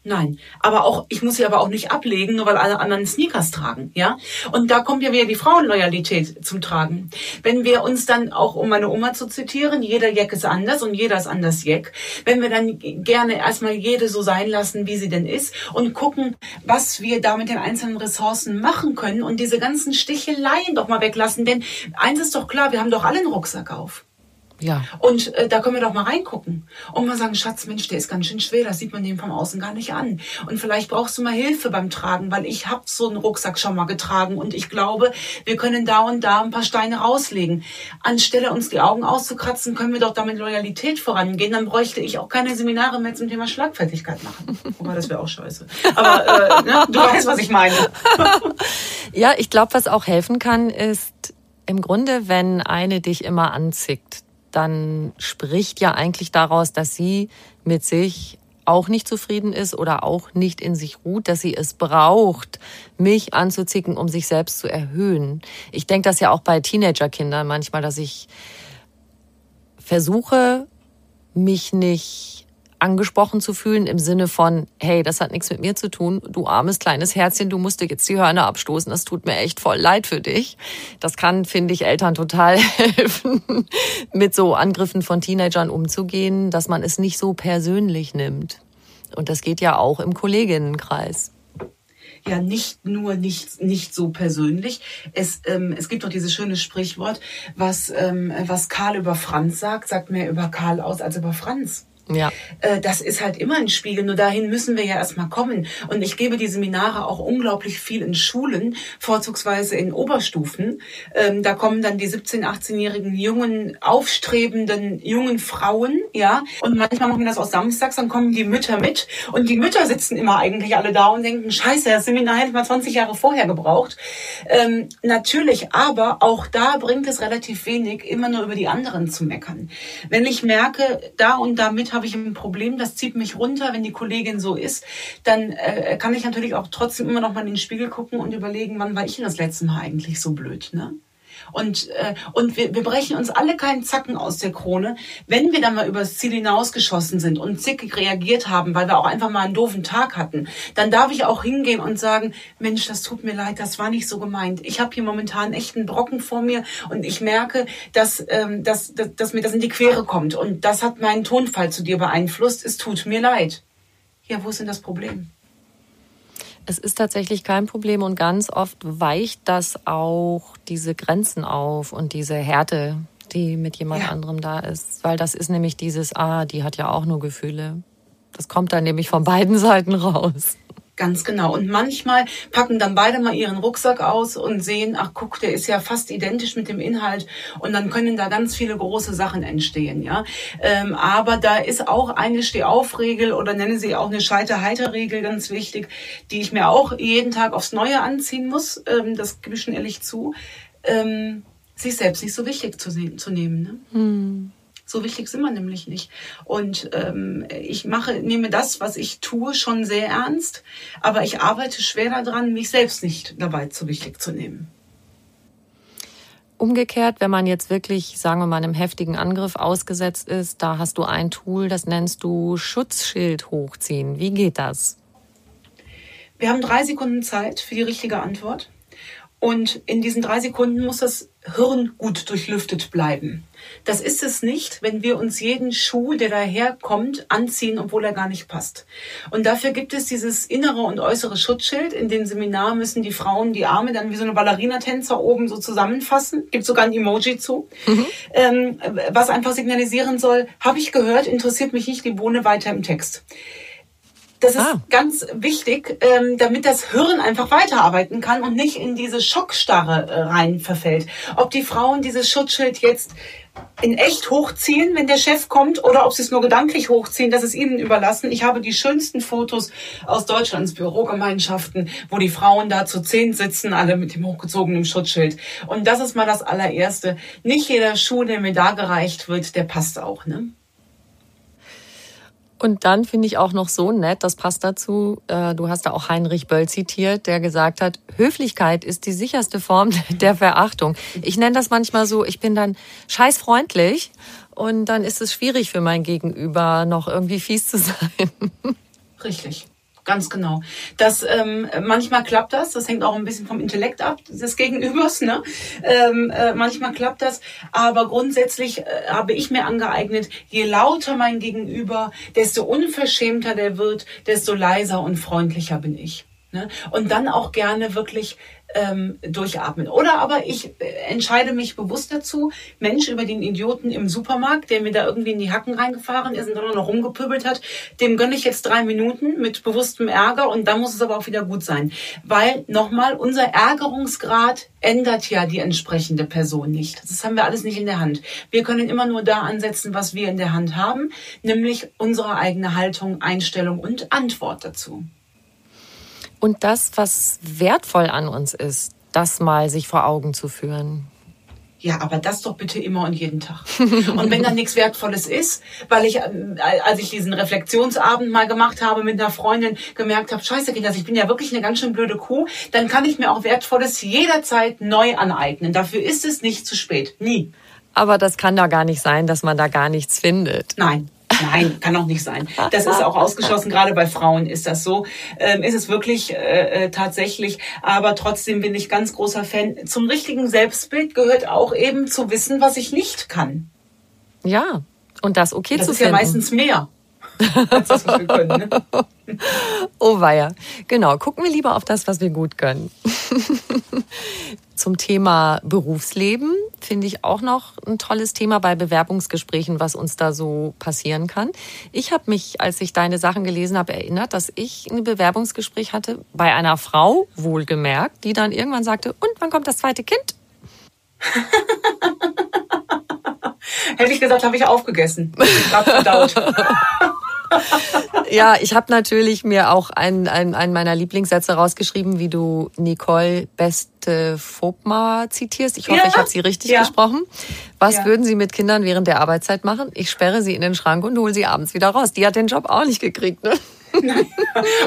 Nein, aber auch ich muss sie aber auch nicht ablegen, nur weil alle anderen Sneakers tragen, ja? Und da kommt ja wieder die Frauenloyalität zum Tragen. Wenn wir uns dann auch um meine Oma zu zitieren, jeder Jack ist anders und jeder ist anders Jack, wenn wir dann gerne erstmal jede so sein lassen, wie sie denn ist und gucken, was wir da mit den einzelnen Ressourcen machen können und diese ganzen Sticheleien doch mal weglassen, denn eins ist doch klar, wir haben doch alle einen Rucksack auf. Ja. Und äh, da können wir doch mal reingucken und mal sagen, Schatz, Mensch, der ist ganz schön schwer, das sieht man dem vom Außen gar nicht an. Und vielleicht brauchst du mal Hilfe beim Tragen, weil ich habe so einen Rucksack schon mal getragen und ich glaube, wir können da und da ein paar Steine rauslegen. Anstelle uns die Augen auszukratzen, können wir doch damit Loyalität vorangehen. Dann bräuchte ich auch keine Seminare mehr zum Thema Schlagfertigkeit machen. Wobei, das wäre auch scheiße. Aber äh, ne, du [laughs] weißt, was ich meine. [laughs] ja, ich glaube, was auch helfen kann, ist im Grunde, wenn eine dich immer anzickt, dann spricht ja eigentlich daraus, dass sie mit sich auch nicht zufrieden ist oder auch nicht in sich ruht, dass sie es braucht, mich anzuzicken, um sich selbst zu erhöhen. Ich denke das ja auch bei Teenagerkindern manchmal, dass ich versuche, mich nicht angesprochen zu fühlen im Sinne von, hey, das hat nichts mit mir zu tun, du armes kleines Herzchen, du musst dir jetzt die Hörner abstoßen, das tut mir echt voll leid für dich. Das kann, finde ich, Eltern total [laughs] helfen, mit so Angriffen von Teenagern umzugehen, dass man es nicht so persönlich nimmt. Und das geht ja auch im Kolleginnenkreis ja nicht nur nicht, nicht so persönlich. Es, ähm, es gibt doch dieses schöne Sprichwort, was, ähm, was Karl über Franz sagt, sagt mehr über Karl aus als über Franz. Ja. Äh, das ist halt immer ein Spiegel. Nur dahin müssen wir ja erstmal kommen. Und ich gebe die Seminare auch unglaublich viel in Schulen, vorzugsweise in Oberstufen. Ähm, da kommen dann die 17-, 18-jährigen jungen, aufstrebenden jungen Frauen, ja. Und manchmal machen wir das auch samstags, dann kommen die Mütter mit. Und die Mütter sitzen immer eigentlich alle da und denken, scheiße, das Seminar hätte mal 20 Jahre vorher gebraucht. Ähm, natürlich, aber auch da bringt es relativ wenig, immer nur über die anderen zu meckern. Wenn ich merke, da und habe ich ein Problem, das zieht mich runter, wenn die Kollegin so ist, dann äh, kann ich natürlich auch trotzdem immer noch mal in den Spiegel gucken und überlegen, wann war ich denn das letzte Mal eigentlich so blöd, ne? Und, äh, und wir, wir brechen uns alle keinen Zacken aus der Krone, wenn wir dann mal übers Ziel hinausgeschossen sind und zickig reagiert haben, weil wir auch einfach mal einen doofen Tag hatten. Dann darf ich auch hingehen und sagen, Mensch, das tut mir leid, das war nicht so gemeint. Ich habe hier momentan echt einen Brocken vor mir und ich merke, dass, ähm, dass, dass, dass mir das in die Quere kommt. Und das hat meinen Tonfall zu dir beeinflusst. Es tut mir leid. Ja, wo ist denn das Problem? Es ist tatsächlich kein Problem und ganz oft weicht das auch diese Grenzen auf und diese Härte, die mit jemand ja. anderem da ist. Weil das ist nämlich dieses, ah, die hat ja auch nur Gefühle. Das kommt dann nämlich von beiden [laughs] Seiten raus. Ganz genau. Und manchmal packen dann beide mal ihren Rucksack aus und sehen, ach guck, der ist ja fast identisch mit dem Inhalt. Und dann können da ganz viele große Sachen entstehen, ja. Ähm, aber da ist auch eine Stehaufregel oder nenne sie auch eine Scheiter-Heiter-Regel ganz wichtig, die ich mir auch jeden Tag aufs Neue anziehen muss. Ähm, das gebe ich schon ehrlich zu. Ähm, sich selbst nicht so wichtig zu, zu nehmen. Ne? Hm. So wichtig sind wir nämlich nicht. Und ähm, ich mache, nehme das, was ich tue, schon sehr ernst, aber ich arbeite schwer daran, mich selbst nicht dabei zu wichtig zu nehmen. Umgekehrt, wenn man jetzt wirklich, sagen wir mal, einem heftigen Angriff ausgesetzt ist, da hast du ein Tool, das nennst du Schutzschild hochziehen. Wie geht das? Wir haben drei Sekunden Zeit für die richtige Antwort. Und in diesen drei Sekunden muss das Hirn gut durchlüftet bleiben. Das ist es nicht, wenn wir uns jeden Schuh, der daherkommt, anziehen, obwohl er gar nicht passt. Und dafür gibt es dieses innere und äußere Schutzschild. In dem Seminar müssen die Frauen die Arme dann wie so eine Ballerina-Tänzer oben so zusammenfassen. Gibt sogar ein Emoji zu. Mhm. Ähm, was einfach signalisieren soll, habe ich gehört, interessiert mich nicht die Bohne weiter im Text. Das ist ah. ganz wichtig, ähm, damit das Hirn einfach weiterarbeiten kann und nicht in diese Schockstarre äh, rein verfällt. Ob die Frauen dieses Schutzschild jetzt in echt hochziehen, wenn der Chef kommt, oder ob sie es nur gedanklich hochziehen, das ist ihnen überlassen. Ich habe die schönsten Fotos aus Deutschlands Bürogemeinschaften, wo die Frauen da zu zehn sitzen, alle mit dem hochgezogenen Schutzschild. Und das ist mal das allererste. Nicht jeder Schuh, der mir da gereicht wird, der passt auch, ne? Und dann finde ich auch noch so nett, das passt dazu, äh, du hast da auch Heinrich Böll zitiert, der gesagt hat, Höflichkeit ist die sicherste Form [laughs] der Verachtung. Ich nenne das manchmal so, ich bin dann scheißfreundlich und dann ist es schwierig für mein Gegenüber, noch irgendwie fies zu sein. [laughs] Richtig. Ganz genau. Das ähm, manchmal klappt das. Das hängt auch ein bisschen vom Intellekt ab des Gegenübers. Ne? Ähm, äh, manchmal klappt das, aber grundsätzlich äh, habe ich mir angeeignet: Je lauter mein Gegenüber, desto unverschämter der wird, desto leiser und freundlicher bin ich. Ne? Und dann auch gerne wirklich ähm, durchatmen. Oder aber ich entscheide mich bewusst dazu, Mensch über den Idioten im Supermarkt, der mir da irgendwie in die Hacken reingefahren ist und dann noch rumgepöbelt hat, dem gönne ich jetzt drei Minuten mit bewusstem Ärger und dann muss es aber auch wieder gut sein. Weil nochmal, unser Ärgerungsgrad ändert ja die entsprechende Person nicht. Das haben wir alles nicht in der Hand. Wir können immer nur da ansetzen, was wir in der Hand haben, nämlich unsere eigene Haltung, Einstellung und Antwort dazu und das, was wertvoll an uns ist, das mal sich vor Augen zu führen. Ja, aber das doch bitte immer und jeden Tag. [laughs] Und wenn dann nichts Wertvolles ist, weil ich, äh, als ich diesen Reflexionsabend mal gemacht habe mit einer Freundin, gemerkt habe, scheiße Kinder, ich bin ja wirklich eine ganz schön blöde Kuh, dann kann ich mir auch Wertvolles jederzeit neu aneignen. Dafür ist es nicht zu spät. Nie. Aber das kann doch gar nicht sein, dass man da gar nichts findet. Nein. Nein, kann auch nicht sein. Das ist auch ausgeschlossen. Gerade bei Frauen ist das so. Ähm, ist es wirklich äh, äh, tatsächlich. Aber trotzdem bin ich ganz großer Fan. Zum richtigen Selbstbild gehört auch eben zu wissen, was ich nicht kann. Ja, und das okay das zu finden. Das ist ja meistens mehr. Als das, was wir können. Ne? [laughs] Oh weia. Genau, gucken wir lieber auf das, was wir gut können. [laughs] Zum Thema Berufsleben finde ich auch noch ein tolles Thema bei Bewerbungsgesprächen, was uns da so passieren kann. Ich habe mich, als ich deine Sachen gelesen habe, erinnert, dass ich ein Bewerbungsgespräch hatte bei einer Frau, wohlgemerkt, die dann irgendwann sagte, und wann kommt das zweite Kind? [laughs] Hätte ich gesagt, habe ich aufgegessen. Ich. [laughs] ja, ich habe natürlich mir auch einen, einen, einen meiner Lieblingssätze rausgeschrieben, wie du Nicole Beste Fopma zitierst. Ich hoffe, ja, ich habe sie richtig ja. gesprochen. Was ja. würden Sie mit Kindern während der Arbeitszeit machen? Ich sperre sie in den Schrank und hole sie abends wieder raus. Die hat den Job auch nicht gekriegt, ne?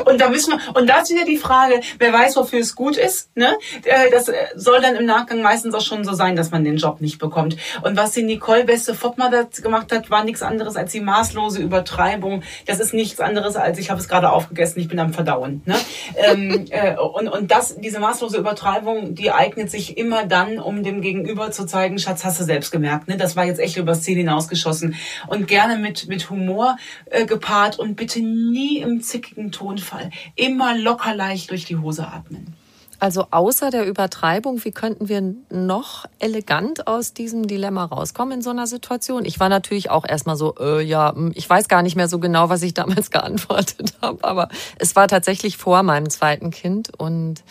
Und da müssen wir, und da ist wieder die Frage, wer weiß, wofür es gut ist, ne? Äh, das äh, soll dann im Nachgang meistens auch schon so sein, dass man den Job nicht bekommt. Und was die Nicole Beste Foppmer gemacht hat, war nichts anderes als die maßlose Übertreibung. Das ist nichts anderes als, ich habe es gerade aufgegessen, ich bin am Verdauen, ne? ähm, äh, und, und das, diese maßlose Übertreibung, die eignet sich immer dann, um dem Gegenüber zu zeigen, Schatz, hast du selbst gemerkt, ne? Das war jetzt echt übers Ziel hinausgeschossen. Und gerne mit, mit Humor äh, gepaart und bitte nie im im zickigen Tonfall. Immer locker leicht durch die Hose atmen. Also außer der Übertreibung, wie könnten wir noch elegant aus diesem Dilemma rauskommen in so einer Situation? Ich war natürlich auch erstmal so, äh, ja, hm, ich weiß gar nicht mehr so genau, was ich damals [laughs] geantwortet habe, aber es war tatsächlich vor meinem zweiten Kind und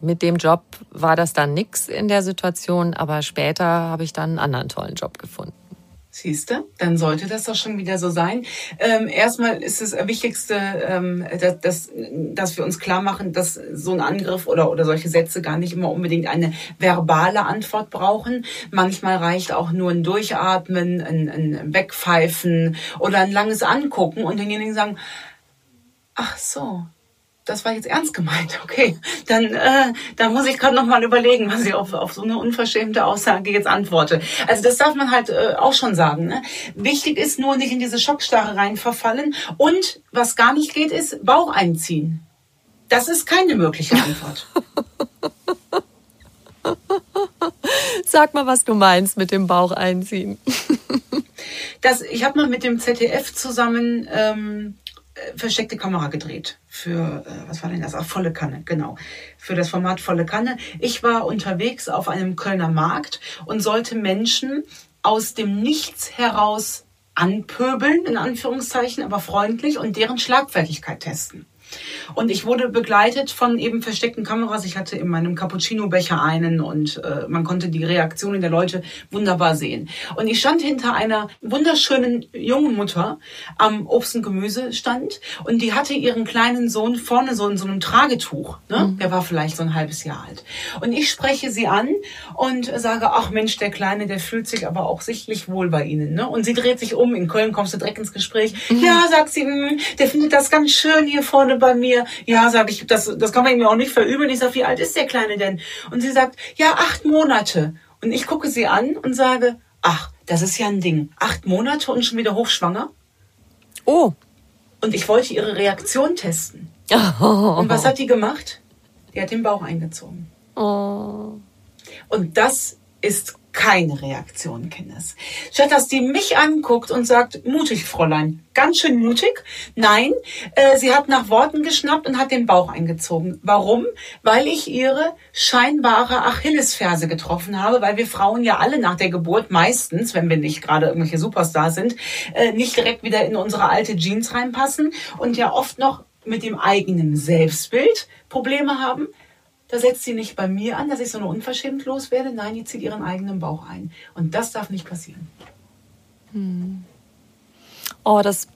mit dem Job war das dann nix in der Situation, aber später habe ich dann einen anderen tollen Job gefunden. Siehste, dann sollte das doch schon wieder so sein. Ähm, erstmal ist das Wichtigste, ähm, dass, dass, dass wir uns klar machen, dass so ein Angriff oder, oder solche Sätze gar nicht immer unbedingt eine verbale Antwort brauchen. Manchmal reicht auch nur ein Durchatmen, ein, ein Wegpfeifen oder ein langes Angucken und denjenigen sagen, ach so, das war jetzt ernst gemeint, [laughs] okay, dann, äh, dann muss ich gerade noch mal überlegen, was ich auf, auf so eine unverschämte Aussage jetzt antworte. Also das darf man halt äh, auch schon sagen. Ne? Wichtig ist nur nicht in diese Schockstarre rein verfallen und was gar nicht geht, ist Bauch einziehen. Das ist keine mögliche Antwort. [laughs] Sag mal, was du meinst mit dem Bauch einziehen. [laughs] das, ich habe mal mit dem ZDF zusammen ähm, versteckte Kamera gedreht für, äh, was war denn das? Ach, volle Kanne, genau. Für das Format volle Kanne. Ich war unterwegs auf einem Kölner Markt und sollte Menschen aus dem Nichts heraus anpöbeln, in Anführungszeichen, aber freundlich und deren Schlagfertigkeit testen. Und ich wurde begleitet von eben versteckten Kameras. Ich hatte in meinem Cappuccino-Becher einen und äh, man konnte die Reaktionen der Leute wunderbar sehen. Und ich stand hinter einer wunderschönen jungen Mutter am Obst- und Gemüsestand und die hatte ihren kleinen Sohn vorne so in so einem Tragetuch. Ne? Mhm. Der war vielleicht so ein halbes Jahr alt. Und ich spreche sie an und sage, ach Mensch, der Kleine, der fühlt sich aber auch sichtlich wohl bei Ihnen. Ne? Und sie dreht sich um. In Köln kommst du direkt ins Gespräch. Mhm. Ja, sagt sie, mh, der findet das ganz schön hier vorne bei mir. Ja, sage ich, das, das kann man ihm auch nicht verübeln. Ich sage, wie alt ist der Kleine denn? Und sie sagt, ja, acht Monate. Und ich gucke sie an und sage, ach, das ist ja ein Ding. Acht Monate und schon wieder hochschwanger? Oh. Und ich wollte ihre Reaktion testen. Oh. Und was hat die gemacht? Die hat den Bauch eingezogen. Oh. Und das ist keine Reaktion, Kindes. Statt dass die mich anguckt und sagt, mutig, Fräulein, ganz schön mutig. Nein, äh, sie hat nach Worten geschnappt und hat den Bauch eingezogen. Warum? Weil ich ihre scheinbare Achillesferse getroffen habe, weil wir Frauen ja alle nach der Geburt meistens, wenn wir nicht gerade irgendwelche Superstars sind, äh, nicht direkt wieder in unsere alte Jeans reinpassen und ja oft noch mit dem eigenen Selbstbild Probleme haben. Da setzt sie nicht bei mir an, dass ich so eine unverschämt loswerde. Nein, die zieht ihren eigenen Bauch ein. Und das darf nicht passieren. Hm. Oh, das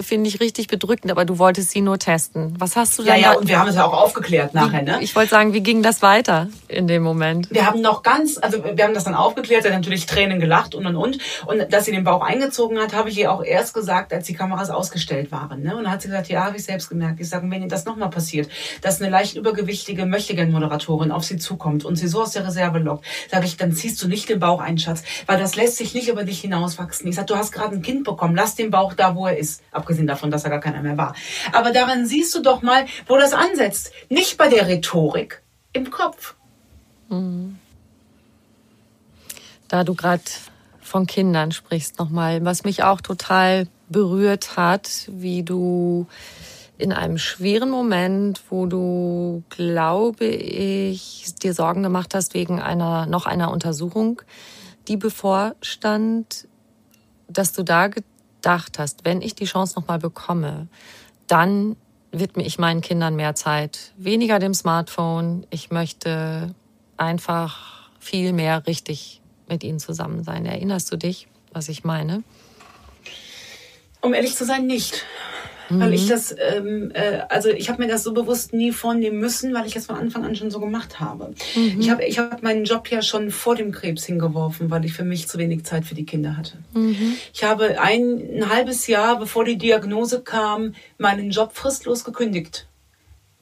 finde ich richtig bedrückend, aber du wolltest sie nur testen. Was hast du da? Ja, ja, und wir haben es ja auch aufgeklärt nachher, ne? Ich wollte sagen, wie ging das weiter in dem Moment? Wir haben noch ganz, also wir haben das dann aufgeklärt, dann natürlich Tränen gelacht und und und. Und dass sie den Bauch eingezogen hat, habe ich ihr auch erst gesagt, als die Kameras ausgestellt waren. Ne? Und dann hat sie gesagt, ja, habe ich selbst gemerkt. Ich sage, wenn ihr das nochmal passiert, dass eine leicht übergewichtige Möchtegern-Moderatorin auf sie zukommt und sie so aus der Reserve lockt, sage ich, dann ziehst du nicht den Bauch ein, Schatz, weil das lässt sich nicht über dich hinauswachsen. Ich sage, du hast gerade ein Kind bekommen, lass den Bauch da, wo er ist abgesehen davon, dass er gar keiner mehr war. Aber daran siehst du doch mal, wo das ansetzt. Nicht bei der Rhetorik, im Kopf. Mhm. Da du gerade von Kindern sprichst nochmal, was mich auch total berührt hat, wie du in einem schweren Moment, wo du, glaube ich, dir Sorgen gemacht hast wegen einer noch einer Untersuchung, die bevorstand, dass du da gedacht hast, wenn ich die Chance nochmal bekomme, dann widme ich meinen Kindern mehr Zeit, weniger dem Smartphone. Ich möchte einfach viel mehr richtig mit ihnen zusammen sein. Erinnerst du dich, was ich meine? Um ehrlich zu sein, nicht mhm. weil ich mhm. das, ähm, äh, also ich habe mir das so bewusst nie vornehmen müssen, weil ich es von Anfang an schon so gemacht habe. Mhm. Ich habe ich hab meinen Job ja schon vor dem Krebs hingeworfen, weil ich für mich zu wenig Zeit für die Kinder hatte. Mhm. Ich habe ein, ein halbes Jahr, bevor die Diagnose kam, meinen Job fristlos gekündigt,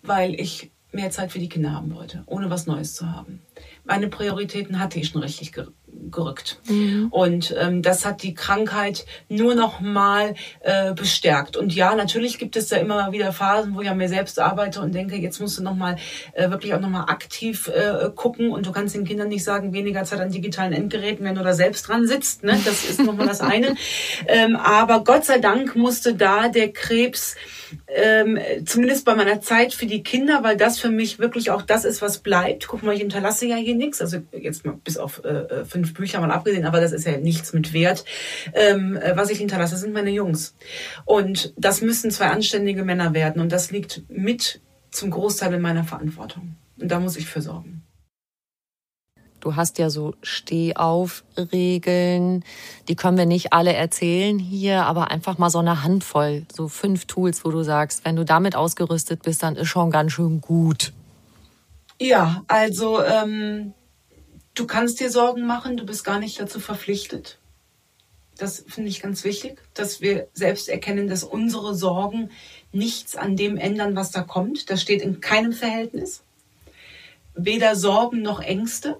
weil ich mehr Zeit für die Kinder haben wollte, ohne was Neues zu haben. Meine Prioritäten hatte ich schon richtig gerückt. Mhm. Und ähm, das hat die Krankheit nur noch mal äh, bestärkt. Und ja, natürlich gibt es da immer mal wieder Phasen, wo ich an mir selbst arbeite und denke, jetzt musst du noch mal äh, wirklich auch noch mal aktiv äh, gucken. Und du kannst den Kindern nicht sagen, weniger Zeit an digitalen Endgeräten, wenn du da selbst dran sitzt. Ne? Das ist noch mal das eine. [laughs] ähm, aber Gott sei Dank musste da der Krebs ähm, zumindest bei meiner Zeit für die Kinder, weil das für mich wirklich auch das ist, was bleibt. Guck mal, ich hinterlasse ja hier nichts. Also jetzt mal bis auf äh, äh, fünf Bücher mal abgesehen, aber das ist ja nichts mit Wert. Ähm, äh, was ich hinterlasse, sind meine Jungs. Und das müssen zwei anständige Männer werden. Und das liegt mit zum Großteil in meiner Verantwortung. Und da muss ich für sorgen. Du hast ja so Stehauf-Regeln. Die können wir nicht alle erzählen hier, aber einfach mal so eine Handvoll, so fünf Tools, wo du sagst, wenn du damit ausgerüstet bist, dann ist schon ganz schön gut. Ja, also ähm, du kannst dir Sorgen machen, du bist gar nicht dazu verpflichtet. Das finde ich ganz wichtig, dass wir selbst erkennen, dass unsere Sorgen nichts an dem ändern, was da kommt. Das steht in keinem Verhältnis. Weder Sorgen noch Ängste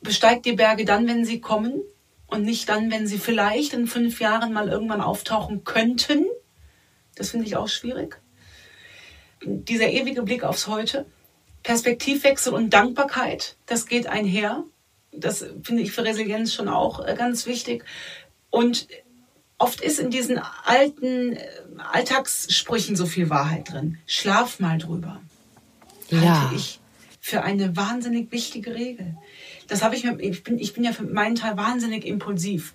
besteigt die Berge dann, wenn sie kommen und nicht dann, wenn sie vielleicht in fünf Jahren mal irgendwann auftauchen könnten. Das finde ich auch schwierig. Dieser ewige Blick aufs Heute, Perspektivwechsel und Dankbarkeit, das geht einher. Das finde ich für Resilienz schon auch äh, ganz wichtig. Und oft ist in diesen alten äh, Alltagssprüchen so viel Wahrheit drin. Schlaf mal drüber. Ja. Halte ich für eine wahnsinnig wichtige Regel das habe ich mir, ich bin, ich bin ja für meinen Teil wahnsinnig impulsiv.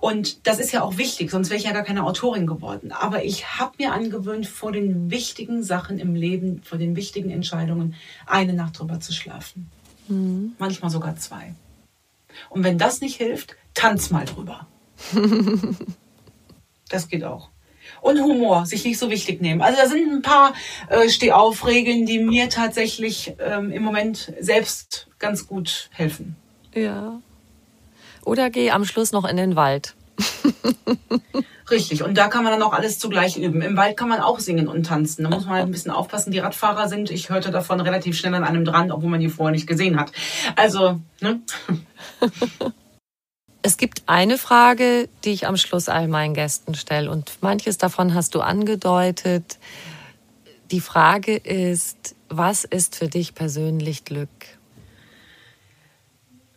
Und das ist ja auch wichtig, sonst wäre ich ja gar keine Autorin geworden. Aber ich habe mir angewöhnt, vor den wichtigen Sachen im Leben, vor den wichtigen Entscheidungen, eine Nacht drüber zu schlafen. Mhm. Manchmal sogar zwei. Und wenn das nicht hilft, tanz mal drüber. [laughs] das geht auch und Humor, sich nicht so wichtig nehmen. Also da sind ein paar äh, Stehaufregeln, die mir tatsächlich ähm, im Moment selbst ganz gut helfen. Ja. Oder geh am Schluss noch in den Wald. [laughs] Richtig, und da kann man dann auch alles zugleich üben. Im Wald kann man auch singen und tanzen. Da muss man halt ein bisschen aufpassen. Die Radfahrer sind, ich hörte davon relativ schnell an einem dran, obwohl man die vorher nicht gesehen hat. Also, ne? [laughs] Es gibt eine Frage, die ich am Schluss all meinen Gästen stelle und manches davon hast du angedeutet. Die Frage ist, was ist für dich persönlich Glück?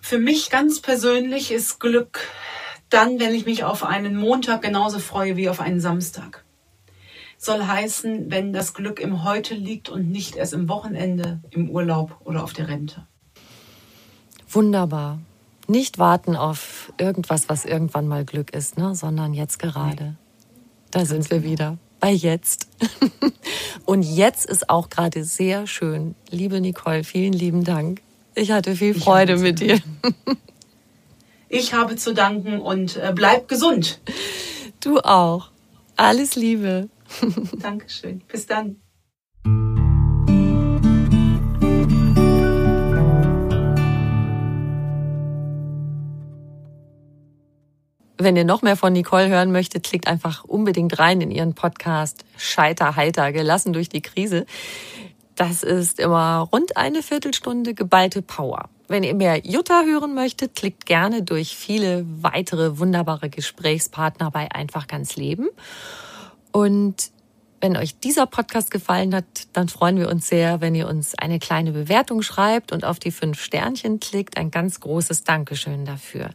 Für mich ganz persönlich ist Glück dann, wenn ich mich auf einen Montag genauso freue wie auf einen Samstag. Soll heißen, wenn das Glück im Heute liegt und nicht erst im Wochenende, im Urlaub oder auf der Rente. Wunderbar. Nicht warten auf irgendwas, was irgendwann mal Glück ist, ne? sondern jetzt gerade. Da sind wir wieder bei jetzt. [laughs] Und jetzt ist auch gerade sehr schön. Liebe Nicole, vielen lieben Dank. Ich hatte viel Freude mit dir. Ich habe zu danken und äh, bleib gesund. Du auch. Alles Liebe. Dankeschön. Bis dann. Wenn ihr noch mehr von Nicole hören möchtet, klickt einfach unbedingt rein in ihren Podcast Scheiter heiter, gelassen durch die Krise. Das ist immer rund eine Viertelstunde geballte Power. Wenn ihr mehr Jutta hören möchtet, klickt gerne durch viele weitere wunderbare Gesprächspartner bei Einfach ganz Leben. Und wenn euch dieser Podcast gefallen hat, dann freuen wir uns sehr, wenn ihr uns eine kleine Bewertung schreibt und auf die fünf Sternchen klickt. Ein ganz großes Dankeschön dafür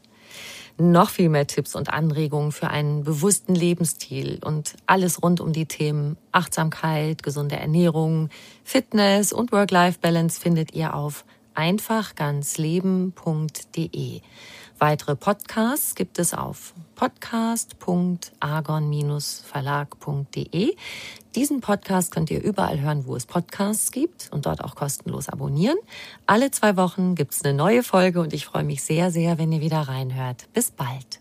noch viel mehr Tipps und Anregungen für einen bewussten Lebensstil und alles rund um die Themen Achtsamkeit, gesunde Ernährung, Fitness und Work-Life-Balance findet ihr auf einfachganzleben.de. Weitere Podcasts gibt es auf podcast.argon-verlag.de. Diesen Podcast könnt ihr überall hören, wo es Podcasts gibt und dort auch kostenlos abonnieren. Alle zwei Wochen gibt es eine neue Folge und ich freue mich sehr, sehr, wenn ihr wieder reinhört. Bis bald.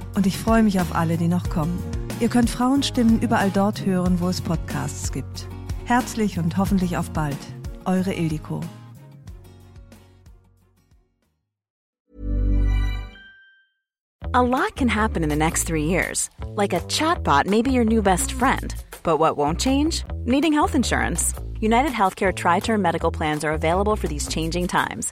Und ich freue mich auf alle, die noch kommen. Ihr könnt Frauenstimmen überall dort hören, wo es Podcasts gibt. Herzlich und hoffentlich auf bald. Eure Ildiko. A lot can happen in the next three years. Like a chatbot may be your new best friend. But what won't change? Needing health insurance. United Healthcare Tri Term Medical Plans are available for these changing times